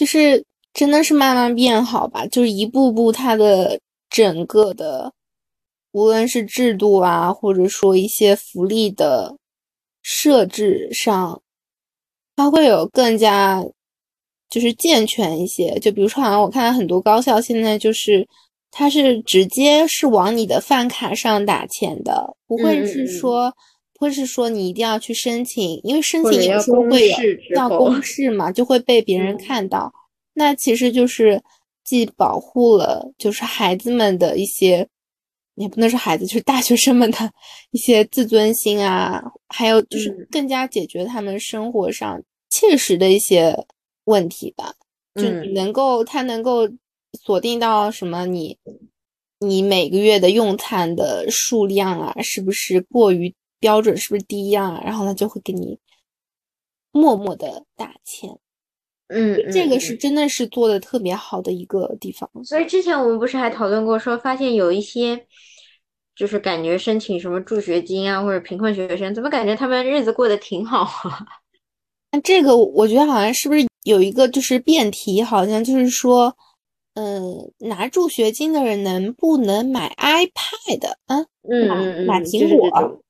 唉，就是真的是慢慢变好吧，就是一步步，它的整个的，无论是制度啊，或者说一些福利的设置上，它会有更加就是健全一些。就比如说，好像我看到很多高校现在就是。它是直接是往你的饭卡上打钱的，不会是说，不会是说你一定要去申请，因为申请有时候会有要公示嘛，就会被别人看到。那其实就是既保护了就是孩子们的一些，也不能说孩子，就是大学生们的一些自尊心啊，还有就是更加解决他们生活上切实的一些问题吧。就你能够，他能够。锁定到什么？你你每个月的用餐的数量啊，是不是过于标准？是不是低啊？然后他，就会给你默默的打钱。嗯，这个是真的是做的特别好的一个地方。所以之前我们不是还讨论过，说发现有一些，就是感觉申请什么助学金啊，或者贫困学生，怎么感觉他们日子过得挺好啊？那这个我觉得好像是不是有一个就是辩题，好像就是说，嗯，拿助学金的人能不能买 iPad 啊？嗯嗯嗯，买苹果，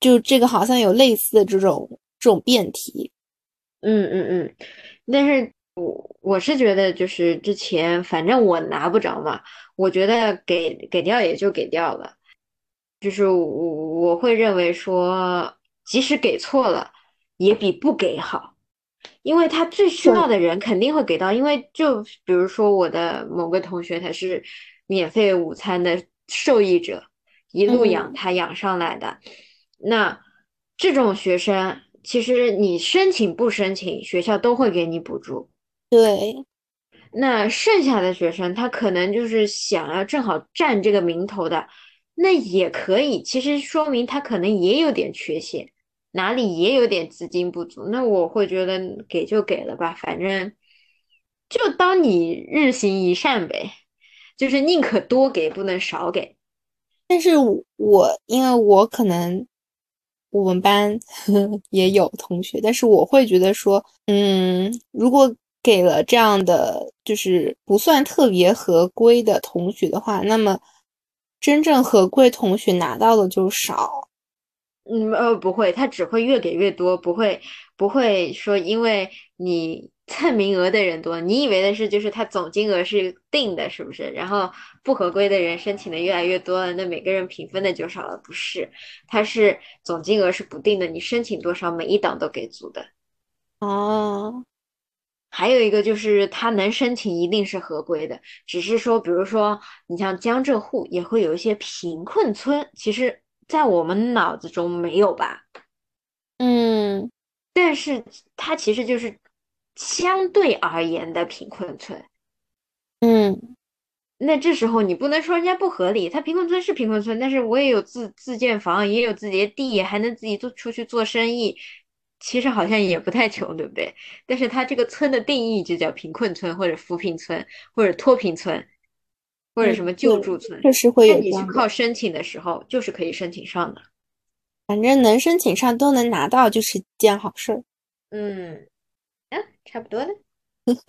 就这个好像有类似的这种这种辩题。嗯嗯嗯，但是我我是觉得，就是之前反正我拿不着嘛，我觉得给给掉也就给掉了，就是我我会认为说，即使给错了，也比不给好，因为他最需要的人肯定会给到，因为就比如说我的某个同学，他是免费午餐的受益者，一路养。他养上来的，那这种学生。其实你申请不申请，学校都会给你补助。对，那剩下的学生他可能就是想要正好占这个名头的，那也可以。其实说明他可能也有点缺陷，哪里也有点资金不足。那我会觉得给就给了吧，反正就当你日行一善呗，就是宁可多给，不能少给。但是我因为我可能。我们班呵 呵也有同学，但是我会觉得说，嗯，如果给了这样的就是不算特别合规的同学的话，那么真正合规同学拿到的就少。嗯呃，不会，他只会越给越多，不会不会说因为你。蹭名额的人多，你以为的是就是他总金额是定的，是不是？然后不合规的人申请的越来越多了，那每个人评分的就少了，不是？他是总金额是不定的，你申请多少，每一档都给足的。哦，还有一个就是他能申请一定是合规的，只是说，比如说你像江浙沪也会有一些贫困村，其实在我们脑子中没有吧？嗯，但是它其实就是。相对而言的贫困村，嗯，那这时候你不能说人家不合理，他贫困村是贫困村，但是我也有自自建房，也有自己的地，还能自己做出去做生意，其实好像也不太穷，对不对？但是他这个村的定义就叫贫困村，或者扶贫村，或者脱贫村，或者什么救助村，确实会有。你去靠申请的时候，就是可以申请上的，反正能申请上都能拿到，就是件好事。嗯。嗯，差不多的。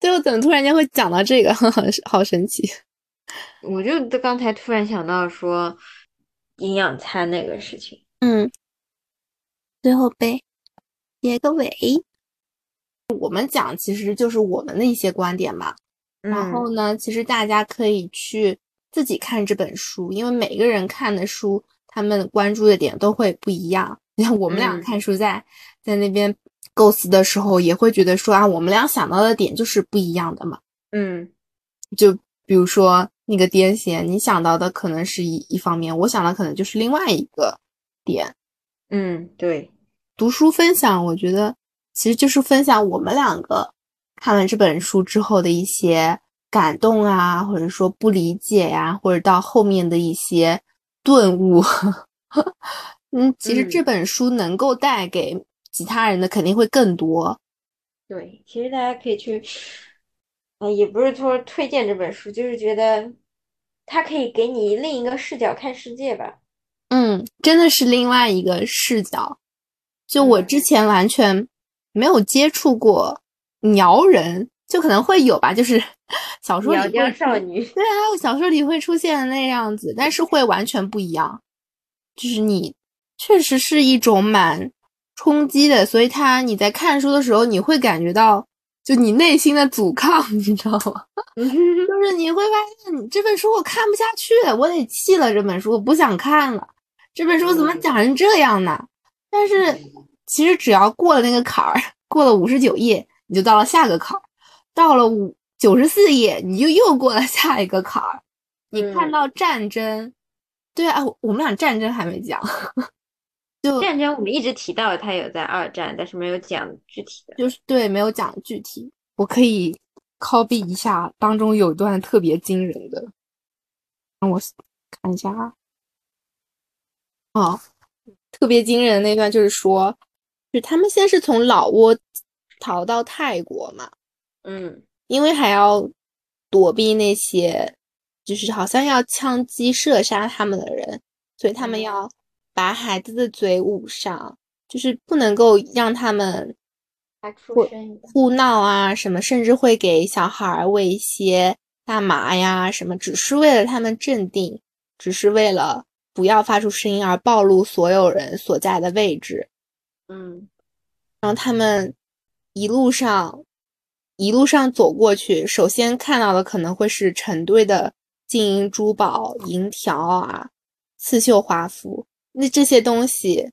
最后怎么突然间会讲到这个？好神奇！我就刚才突然想到说营养餐那个事情。嗯，最后呗，结个尾。我们讲其实就是我们的一些观点嘛。然后呢，其实大家可以去自己看这本书，因为每个人看的书，他们关注的点都会不一样。你看我们俩看书，在在那边。构思的时候也会觉得说啊，我们俩想到的点就是不一样的嘛。嗯，就比如说那个癫痫，你想到的可能是一一方面，我想的可能就是另外一个点。嗯，对，读书分享，我觉得其实就是分享我们两个看完这本书之后的一些感动啊，或者说不理解呀，或者到后面的一些顿悟。嗯，其实这本书能够带给。其他人的肯定会更多，对，其实大家可以去，啊，也不是说推荐这本书，就是觉得它可以给你另一个视角看世界吧。嗯，真的是另外一个视角，就我之前完全没有接触过鸟人，就可能会有吧，就是 小说里会少女，对啊，小说里会出现的那样子，但是会完全不一样，就是你确实是一种蛮。冲击的，所以他你在看书的时候，你会感觉到就你内心的阻抗，你知道吗？就是你会发现，你这本书我看不下去，我得弃了这本书，我不想看了。这本书怎么讲成这样呢？但是其实只要过了那个坎儿，过了五十九页，你就到了下个坎儿，到了五九十四页，你就又过了下一个坎儿。你看到战争，对啊，我们俩战争还没讲。就战争，我们一直提到他有在二战，但是没有讲具体的，就是对，没有讲具体。我可以 copy 一下，当中有段特别惊人的，让我看一下啊。哦，特别惊人的那段就是说，就他们先是从老挝逃到泰国嘛，嗯因为还要躲避那些就是好像要枪击射杀他们的人，所以他们嗯要把孩子的嘴捂上，就是不能够让他们发出声音。哭闹啊什么，甚至会给小孩儿喂一些大麻呀什么，只是为了他们镇定，只是为了不要发出声音而暴露所有人所在的位置。嗯然后他们一路上一路上走过去，首先看到的可能会是成堆的金银珠宝、银条啊、刺绣华服，那这些东西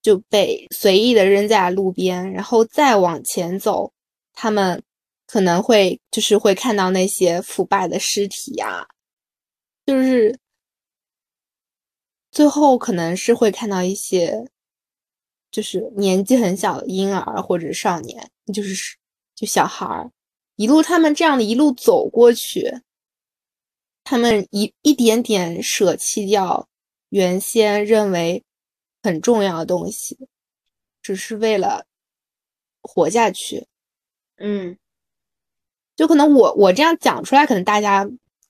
就被随意的扔在路边，然后再往前走，他们可能会就是会看到那些腐败的尸体呀、就是最后可能是会看到一些。就是年纪很小的婴儿或者少年，就是就小孩儿，一路他们这样的一路走过去，他们一一点点舍弃掉原先认为很重要的东西，只是为了活下去。嗯就可能我我这样讲出来，可能大家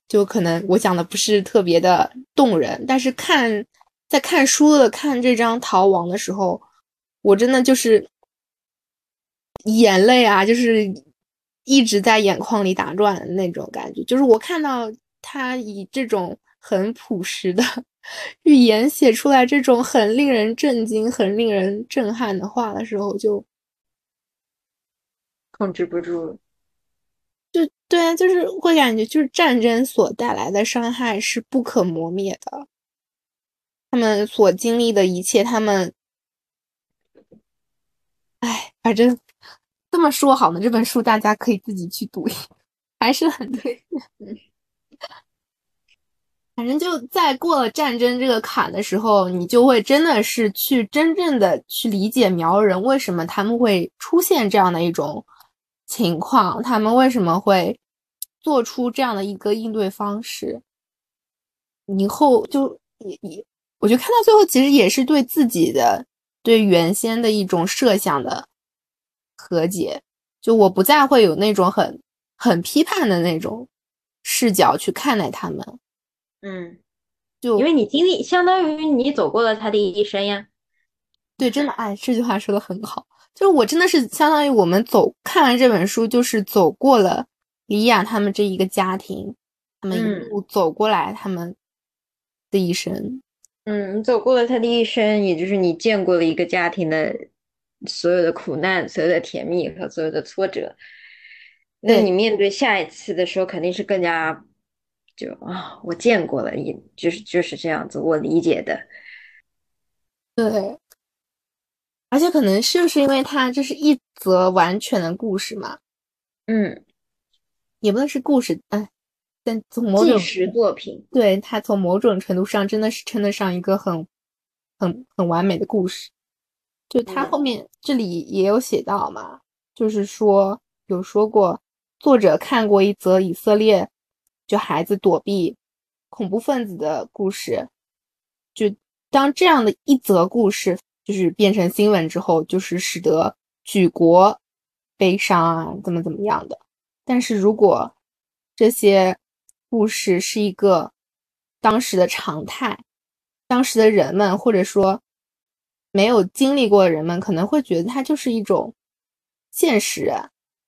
就可能我讲的不是特别的动人，但是看在看书的看这张《逃亡》的时候。我真的就是眼泪啊，就是一直在眼眶里打转的那种感觉。就是我看到他以这种很朴实的语言写出来这种很令人震惊、很令人震撼的话的时候，就控制不住。就对啊，就是会感觉就是战争所带来的伤害是不可磨灭的。他们所经历的一切，他们。哎，反正这么说好呢，这本书大家可以自己去读，还是很推荐。反正就在过了战争这个坎的时候，你就会真的是去真正的去理解苗人为什么他们会出现这样的一种情况，他们为什么会做出这样的一个应对方式。以后就也也，我觉得看到最后，其实也是对自己的。对原先的一种设想的和解，就我不再会有那种很很批判的那种视角去看待他们。嗯，就因为你经历，相当于你走过了他的一生呀。对，真的，哎，这句话说的很好。就是我真的是相当于我们走看完这本书，就是走过了李雅他们这一个家庭，他们一路走过来，他们的一生。嗯，你走过了他的一生，也就是你见过了一个家庭的所有的苦难、所有的甜蜜和所有的挫折。那你面对下一次的时候，肯定是更加就啊，我见过了，也就是就是这样子，我理解的。对，而且可能就是因为它这是一则完全的故事嘛，嗯，也不能是故事，哎。但从某种纪实作品，对它从某种程度上真的是称得上一个很、很、很完美的故事。就他后面这里也有写到嘛，就是说有说过，作者看过一则以色列就孩子躲避恐怖分子的故事，就当这样的一则故事就是变成新闻之后，就是使得举国悲伤啊，怎么怎么样的。但是如果这些故事是一个当时的常态，当时的人们或者说没有经历过的人们可能会觉得它就是一种现实，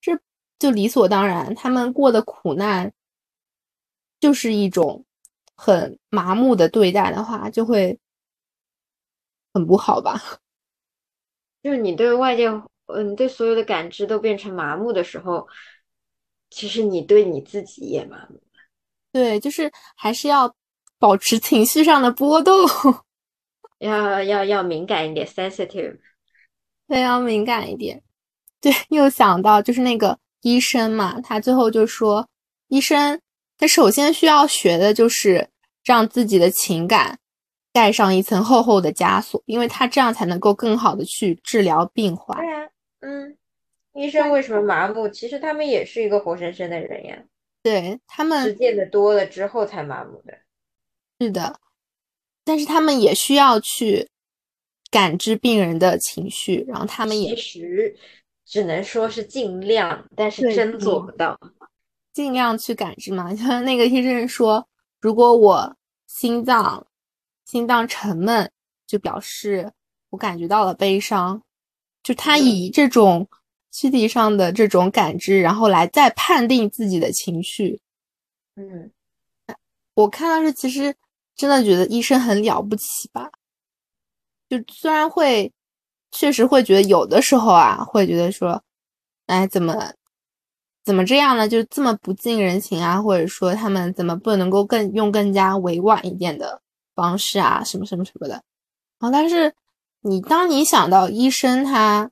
这就理所当然。他们过的苦难就是一种很麻木的对待的话，就会很不好吧？就是你对外界，嗯，对所有的感知都变成麻木的时候，其实你对你自己也麻木。对，就是还是要保持情绪上的波动，要要要敏感一点，sensitive。对，要敏感一点。对，又想到就是那个医生嘛，他最后就说，医生他首先需要学的就是让自己的情感盖上一层厚厚的枷锁，因为他这样才能够更好的去治疗病患。对呀，嗯，医生为什么麻木？其实他们也是一个活生生的人呀。对他们实践的多了之后才麻木的，是的，但是他们也需要去感知病人的情绪，然后他们也其实只能说是尽量，但是真做不到。尽量去感知嘛，像那个医生说，如果我心脏心脏沉闷，就表示我感觉到了悲伤。就他以这种躯体上的这种感知，然后来再判定自己的情绪。嗯，我看到是其实真的觉得医生很了不起吧。就虽然会确实会觉得有的时候啊，会觉得说，哎，怎么？怎么这样呢？就这么不近人情啊，或者说他们怎么不能够更用更加委婉一点的方式啊，什么什么什么的。然啊，但是你当你想到医生他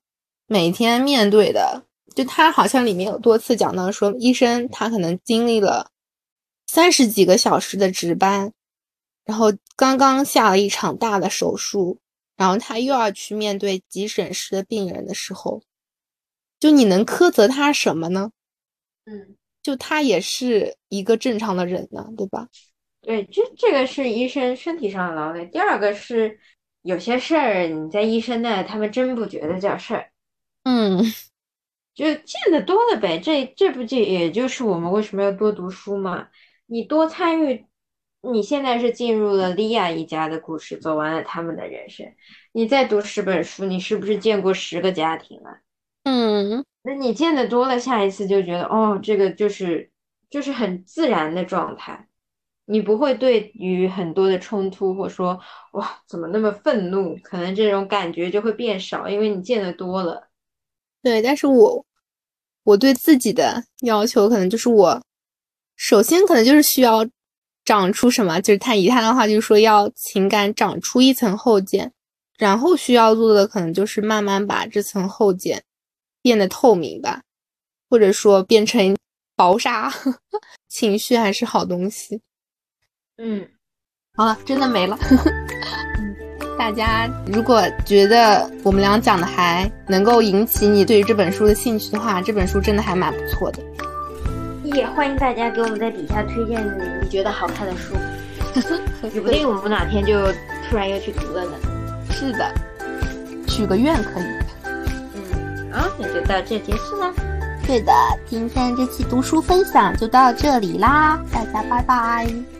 每天面对的，就他好像里面有多次讲到说，医生他可能经历了三十几个小时的值班，然后刚刚下了一场大的手术，然后他又要去面对急诊室的病人的时候，就你能苛责他什么呢？嗯，就他也是一个正常的人呢，对吧？对，这这个是医生身体上的劳累。第二个是有些事儿你在医生那，他们真不觉得叫事儿。嗯，就见得多了呗。这这不就也就是我们为什么要多读书嘛？你多参与，你现在是进入了莉亚一家的故事，走完了他们的人生。你再读十本书，你是不是见过十个家庭啊？嗯。那你见的多了，下一次就觉得哦，这个就是就是很自然的状态，你不会对于很多的冲突或说哇怎么那么愤怒，可能这种感觉就会变少，因为你见的多了。对，但是我我对自己的要求可能就是我首先可能就是需要长出什么，就是他以他的话就是说要情感长出一层厚茧，然后需要做的可能就是慢慢把这层厚茧。变得透明吧，或者说变成薄纱，情绪还是好东西。嗯，好了，真的没了。大家如果觉得我们俩讲的还能够引起你对于这本书的兴趣的话，这本书真的还蛮不错的。也欢迎大家给我们在底下推荐你觉得好看的书，指不定我们哪天就突然又去读了呢。是的，许个愿可以。好，那就到这结束啦。对的，今天这期读书分享就到这里啦，大家拜拜。